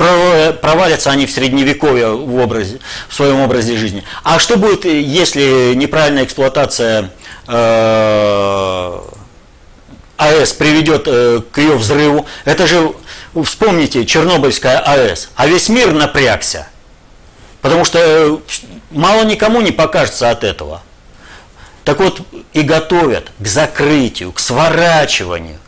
провалятся они в средневековье в, образе, в своем образе жизни. А что будет, если неправильная эксплуатация э, АЭС приведет э, к ее взрыву? Это же, вспомните, Чернобыльская АЭС. А весь мир напрягся. Потому что э, мало никому не покажется от этого. Так вот, и готовят к закрытию, к сворачиванию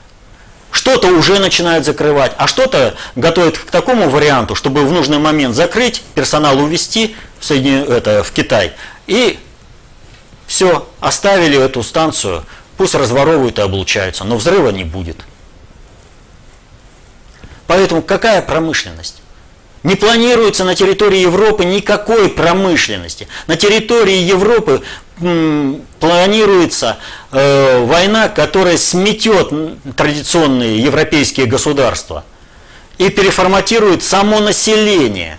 что-то уже начинают закрывать, а что-то готовят к такому варианту, чтобы в нужный момент закрыть, персонал увезти в, Соедин... это, в Китай. И все, оставили эту станцию, пусть разворовывают и облучаются, но взрыва не будет. Поэтому какая промышленность? Не планируется на территории Европы никакой промышленности. На территории Европы планируется э, война, которая сметет традиционные европейские государства и переформатирует само население.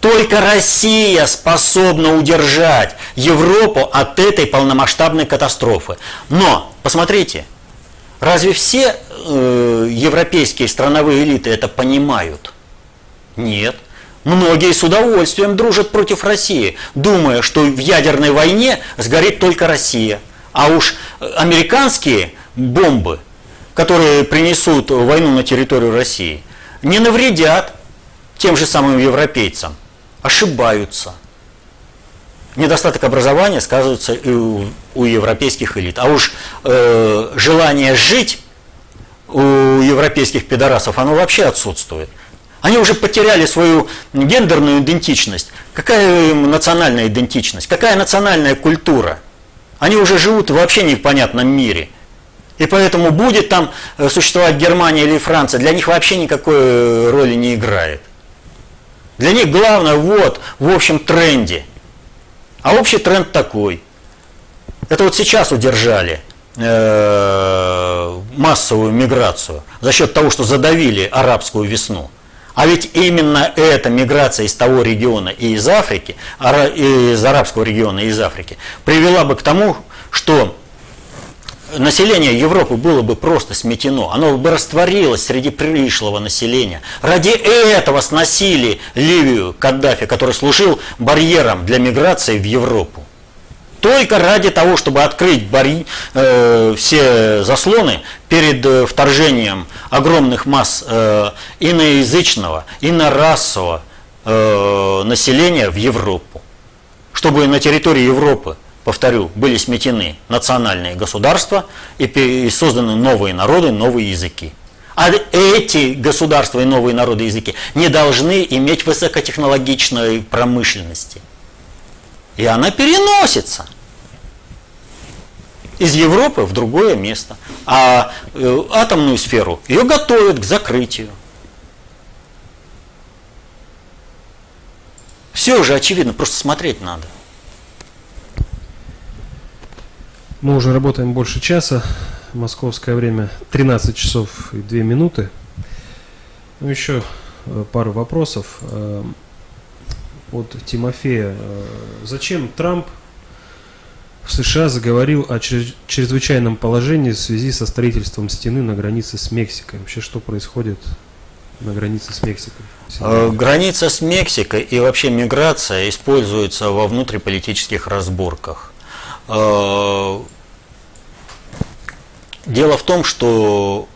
Только Россия способна удержать Европу от этой полномасштабной катастрофы. Но, посмотрите, разве все э, европейские страновые элиты это понимают? Нет. Многие с удовольствием дружат против России, думая, что в ядерной войне сгорит только Россия. А уж американские бомбы, которые принесут войну на территорию России, не навредят тем же самым европейцам. Ошибаются. Недостаток образования сказывается и у, у европейских элит. А уж э, желание жить у европейских пидорасов, оно вообще отсутствует. Они уже потеряли свою гендерную идентичность. Какая им национальная идентичность? Какая национальная культура? Они уже живут в вообще непонятном мире. И поэтому будет там э, существовать Германия или Франция, для них вообще никакой э, роли не играет. Для них главное вот в общем тренде. А общий тренд такой. Это вот сейчас удержали э, массовую миграцию за счет того, что задавили арабскую весну. А ведь именно эта миграция из того региона и из Африки, из арабского региона и из Африки, привела бы к тому, что население Европы было бы просто сметено, оно бы растворилось среди пришлого населения. Ради этого сносили Ливию Каддафи, который служил барьером для миграции в Европу. Только ради того, чтобы открыть барь... э, все заслоны перед э, вторжением огромных масс э, иноязычного, инорасового э, населения в Европу. Чтобы на территории Европы, повторю, были сметены национальные государства и, и созданы новые народы, новые языки. А эти государства и новые народы языки не должны иметь высокотехнологичной промышленности. И она переносится из Европы в другое место. А э, атомную сферу ее готовят к закрытию. Все уже очевидно, просто смотреть надо. Мы уже работаем больше часа. Московское время 13 часов и 2 минуты. Ну, еще э, пару вопросов. Э, от Тимофея. Э, зачем Трамп в США заговорил о чрезвычайном положении в связи со строительством стены на границе с Мексикой? Вообще, что происходит на границе с Мексикой? Граница с Мексикой и вообще миграция используется во внутриполитических разборках. Дело в том, что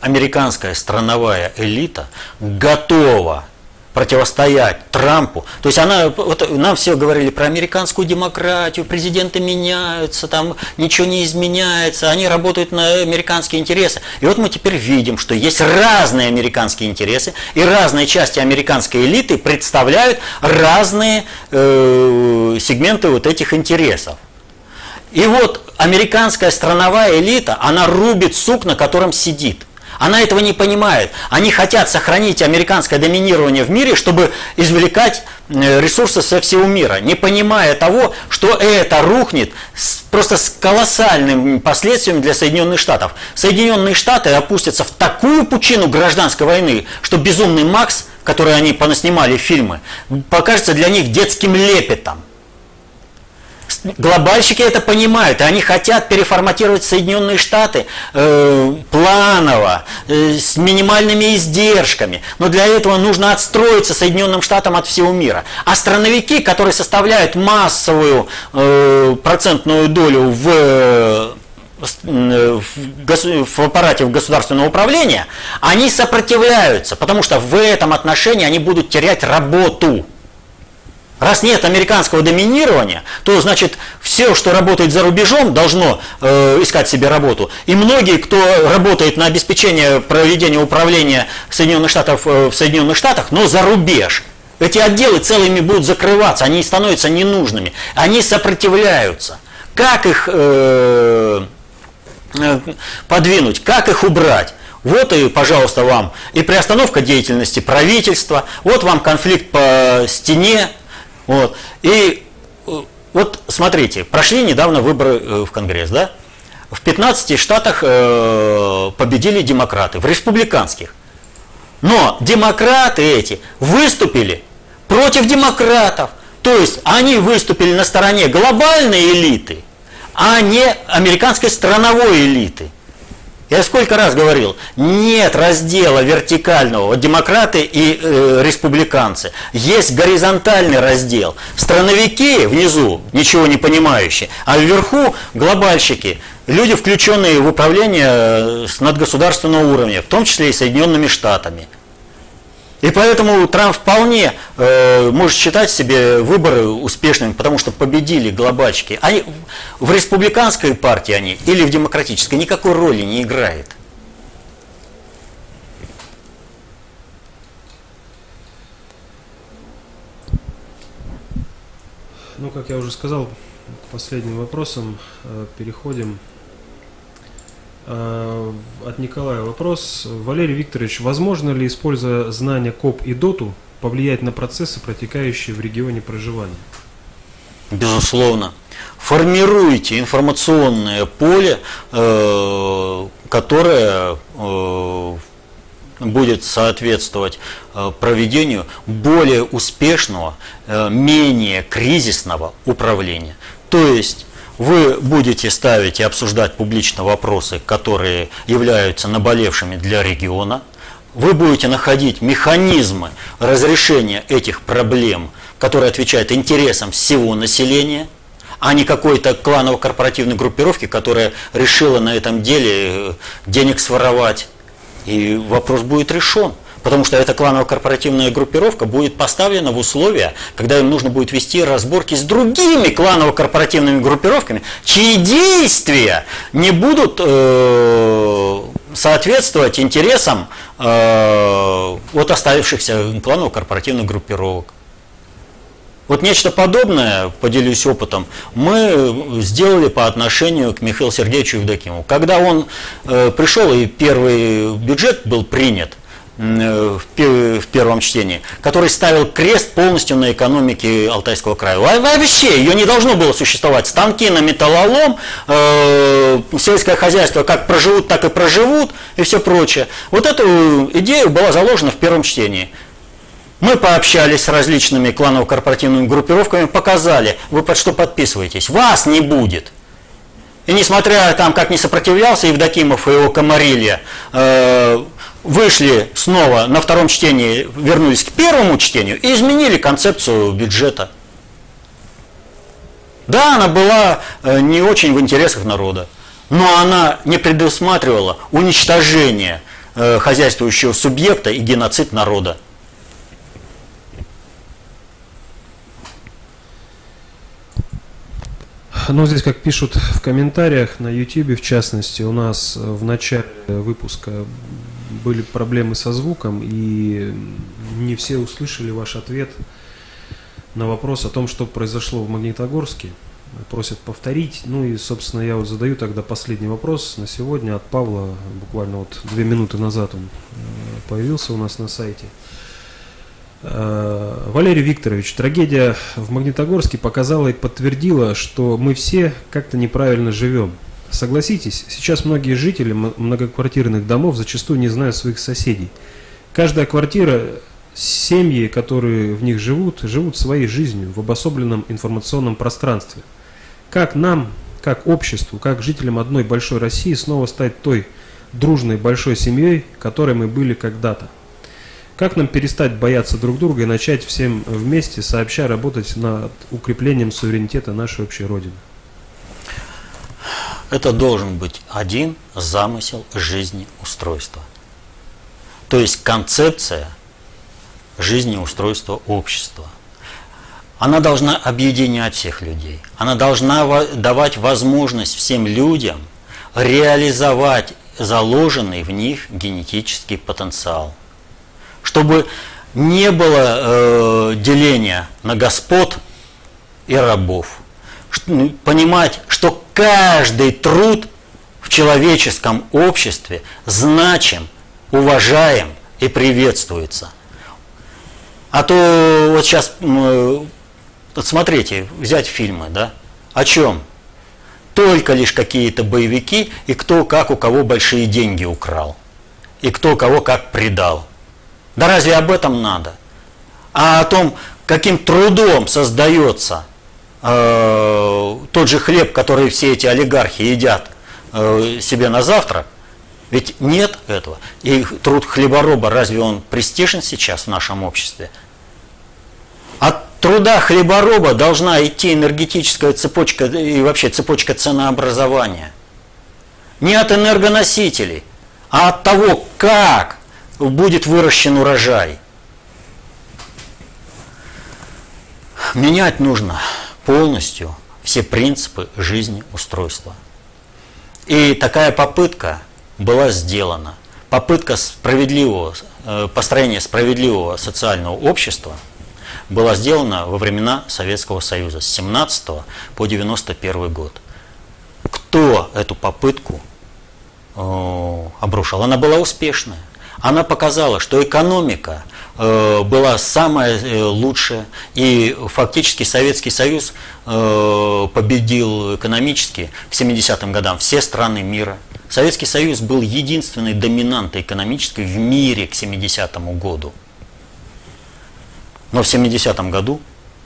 американская страновая элита готова противостоять Трампу. То есть она, вот нам все говорили про американскую демократию, президенты меняются, там ничего не изменяется, они работают на американские интересы. И вот мы теперь видим, что есть разные американские интересы, и разные части американской элиты представляют разные э, сегменты вот этих интересов. И вот американская страновая элита, она рубит сук, на котором сидит. Она этого не понимает. Они хотят сохранить американское доминирование в мире, чтобы извлекать э, ресурсы со всего мира, не понимая того, что это рухнет с, просто с колоссальными последствиями для Соединенных Штатов. Соединенные Штаты опустятся в такую пучину гражданской войны, что безумный Макс, который они понаснимали фильмы, покажется для них детским лепетом глобальщики это понимают, и они хотят переформатировать Соединенные Штаты э, планово, э, с минимальными издержками. Но для этого нужно отстроиться Соединенным Штатам от всего мира. А страновики, которые составляют массовую э, процентную долю в э, в аппарате государственного управления, они сопротивляются, потому что в этом отношении они будут терять работу. Раз нет американского доминирования, то значит все, что работает за рубежом, должно э, искать себе работу. И многие, кто работает на обеспечение проведения управления Соединенных Штатов э, в Соединенных Штатах, но за рубеж, эти отделы целыми будут закрываться, они становятся ненужными, они сопротивляются. Как их э, э, подвинуть, как их убрать? Вот и, пожалуйста, вам и приостановка деятельности правительства, вот вам конфликт по стене, вот. И э, вот смотрите, прошли недавно выборы э, в Конгресс, да? В 15 штатах э, победили демократы, в республиканских. Но демократы эти выступили против демократов. То есть они выступили на стороне глобальной элиты, а не американской страновой элиты. Я сколько раз говорил, нет раздела вертикального, демократы и э, республиканцы. Есть горизонтальный раздел. Страновики внизу, ничего не понимающие, а вверху глобальщики, люди, включенные в управление э, с надгосударственного уровня, в том числе и Соединенными Штатами. И поэтому Трамп вполне э, может считать себе выборы успешными, потому что победили глобальщики. Они, в республиканской партии они или в демократической никакой роли не играет. Ну, как я уже сказал, к последним вопросам э, переходим. Э, от Николая вопрос. Валерий Викторович, возможно ли, используя знания КОП и ДОТу, повлиять на процессы, протекающие в регионе проживания? Безусловно. Формируйте информационное поле, э, которое э, будет соответствовать проведению более успешного, менее кризисного управления. То есть вы будете ставить и обсуждать публично вопросы, которые являются наболевшими для региона. Вы будете находить механизмы разрешения этих проблем, которые отвечают интересам всего населения, а не какой-то кланово-корпоративной группировки, которая решила на этом деле э, денег своровать. И вопрос будет решен. Потому что эта кланово-корпоративная группировка будет поставлена в условия, когда им нужно будет вести разборки с другими кланово-корпоративными группировками, чьи действия не будут э, соответствовать интересам э, вот оставившихся кланово-корпоративных группировок. Вот нечто подобное, поделюсь опытом, мы сделали по отношению к Михаилу Сергеевичу Евдокимову. Когда он э, пришел и первый бюджет был принят, в первом чтении, который ставил крест полностью на экономике Алтайского края. Вообще ее не должно было существовать. Станки на металлолом, э, сельское хозяйство как проживут, так и проживут и все прочее. Вот эту идею была заложена в первом чтении. Мы пообщались с различными кланово-корпоративными группировками, показали, вы под что подписываетесь. Вас не будет. И несмотря там, как не сопротивлялся Евдокимов и его комарилья, э, вышли снова на втором чтении, вернулись к первому чтению и изменили концепцию бюджета. Да, она была э, не очень в интересах народа, но она не предусматривала уничтожение э, хозяйствующего субъекта и геноцид народа. Ну, здесь, как пишут в комментариях на YouTube, в частности, у нас в начале выпуска были проблемы со звуком, и не все услышали ваш ответ на вопрос о том, что произошло в Магнитогорске. Просят повторить. Ну и, собственно, я вот задаю тогда последний вопрос на сегодня от Павла. Буквально вот две минуты назад он э, появился у нас на сайте. Э, Валерий Викторович, трагедия в Магнитогорске показала и подтвердила, что мы все как-то неправильно живем. Согласитесь, сейчас многие жители многоквартирных домов зачастую не знают своих соседей. Каждая квартира, семьи, которые в них живут, живут своей жизнью в обособленном информационном пространстве. Как нам, как обществу, как жителям одной большой России снова стать той дружной большой семьей, которой мы были когда-то? Как нам перестать бояться друг друга и начать всем вместе сообща работать над укреплением суверенитета нашей общей Родины? Это должен быть один замысел жизнеустройства. То есть концепция жизнеустройства общества. Она должна объединять всех людей. Она должна давать возможность всем людям реализовать заложенный в них генетический потенциал. Чтобы не было э, деления на господ и рабов. Ну, понимать, что каждый труд в человеческом обществе значим, уважаем и приветствуется. А то вот сейчас, вот смотрите, взять фильмы, да, о чем? Только лишь какие-то боевики и кто как у кого большие деньги украл. И кто кого как предал. Да разве об этом надо? А о том, каким трудом создается э, тот же хлеб, который все эти олигархи едят э, себе на завтрак, Ведь нет этого. И труд хлебороба, разве он престижен сейчас в нашем обществе? От труда хлебороба должна идти энергетическая цепочка и вообще цепочка ценообразования. Не от энергоносителей, а от того, как будет выращен урожай. Менять нужно полностью все принципы жизни устройства. И такая попытка была сделана. Попытка справедливого, э, построения справедливого социального общества была сделана во времена Советского Союза с 17 по 91 год. Кто эту попытку э, обрушил? Она была успешная. Она показала, что экономика была самая лучшая, и фактически Советский Союз победил экономически к 70-м годам все страны мира – Советский Союз был единственной доминантой экономической в мире к 70 году. Но в 70 году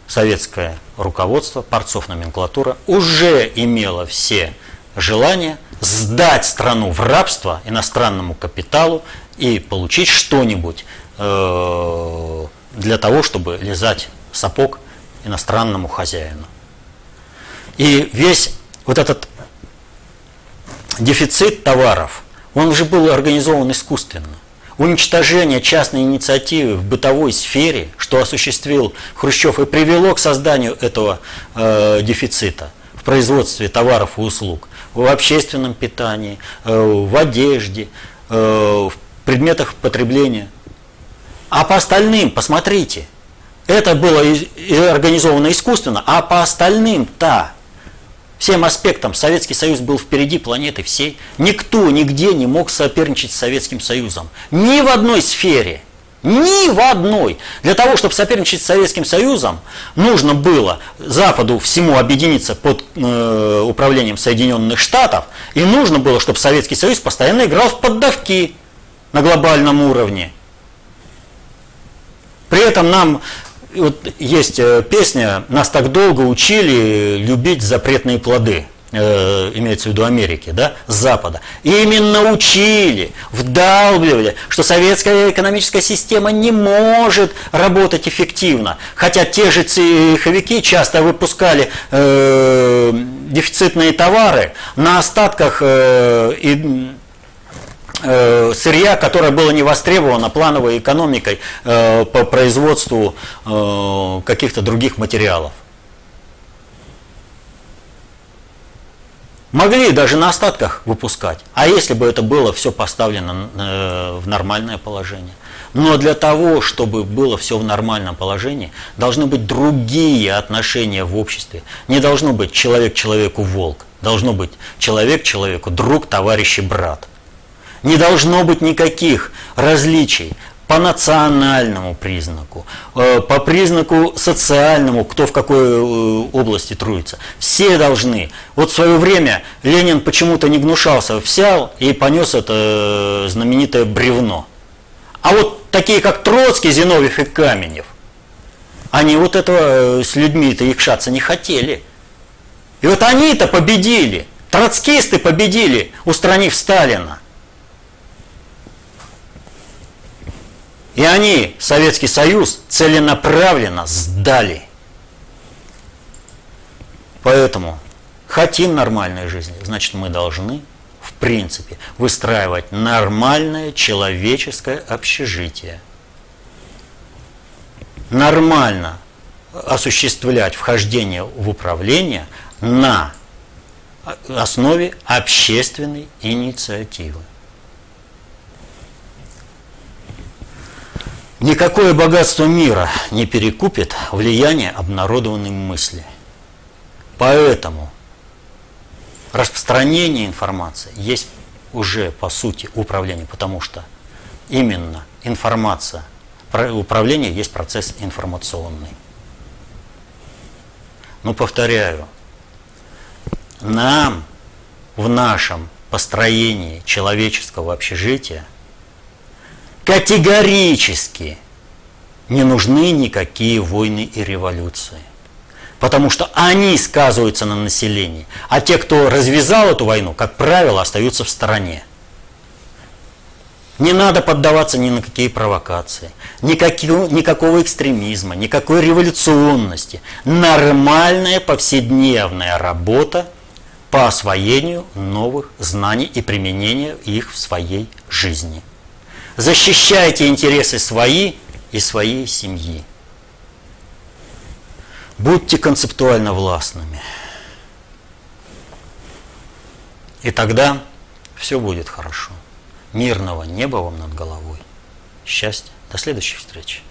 советское руководство, парцов номенклатура, уже имело все желания сдать страну в рабство иностранному капиталу и получить что-нибудь. э, для того, чтобы лизать сапог иностранному хозяину. И весь вот этот дефицит товаров, он уже был организован искусственно. Уничтожение частной инициативы в бытовой сфере, что осуществил Хрущев и привело к созданию этого э, дефицита в производстве товаров и услуг, в общественном питании, э, в одежде, э, в предметах потребления. А по остальным, посмотрите, это было организовано искусственно, а по остальным-то всем аспектам Советский Союз был впереди планеты всей. Никто нигде не мог соперничать с Советским Союзом. Ни в одной сфере. Ни в одной. Для того, чтобы соперничать с Советским Союзом, нужно было Западу всему объединиться под э, управлением Соединенных Штатов, и нужно было, чтобы Советский Союз постоянно играл в поддавки на глобальном уровне. При этом нам вот есть э, песня «Нас так долго учили любить запретные плоды» э, имеется в виду Америки, да, с Запада. Именно учили, вдалбливали, что советская экономическая система не может работать эффективно. Хотя те же цеховики часто выпускали э, дефицитные товары на остатках э, и сырья, которое было не востребовано плановой экономикой э, по производству э, каких-то других материалов. Могли даже на остатках выпускать. А если бы это было все поставлено в нормальное положение? Но для того, чтобы было все в нормальном положении, должны быть другие отношения в обществе. Не должно быть человек человеку волк. Должно быть человек человеку друг, товарищ и брат. Не должно быть никаких различий по национальному признаку, э, по признаку социальному, кто в какой э, области трудится. Все должны. Вот в свое время Ленин почему-то не гнушался, взял и понес это э, знаменитое бревно. А вот такие, как Троцкий, Зиновьев и Каменев, они вот этого с людьми-то икшаться не хотели. И вот они-то победили. Троцкисты победили, устранив Сталина. И они, Советский Союз, целенаправленно сдали. Поэтому хотим нормальной жизни, значит мы должны, в принципе, выстраивать нормальное человеческое общежитие. Нормально осуществлять вхождение в управление на основе общественной инициативы. Никакое богатство мира не перекупит влияние обнародованной мысли. Поэтому распространение информации есть уже по сути управление, потому что именно информация, управление есть процесс информационный. Но повторяю, нам в нашем построении человеческого общежития – категорически не нужны никакие войны и революции. Потому что они сказываются на населении. А те, кто развязал эту войну, как правило, остаются в стороне. Не надо поддаваться ни на какие провокации, никакого, никакого экстремизма, никакой революционности. Нормальная повседневная работа по освоению новых знаний и применению их в своей жизни. Защищайте интересы свои и своей семьи. Будьте концептуально властными. И тогда все будет хорошо. Мирного неба вам над головой. Счастья. До следующих встреч.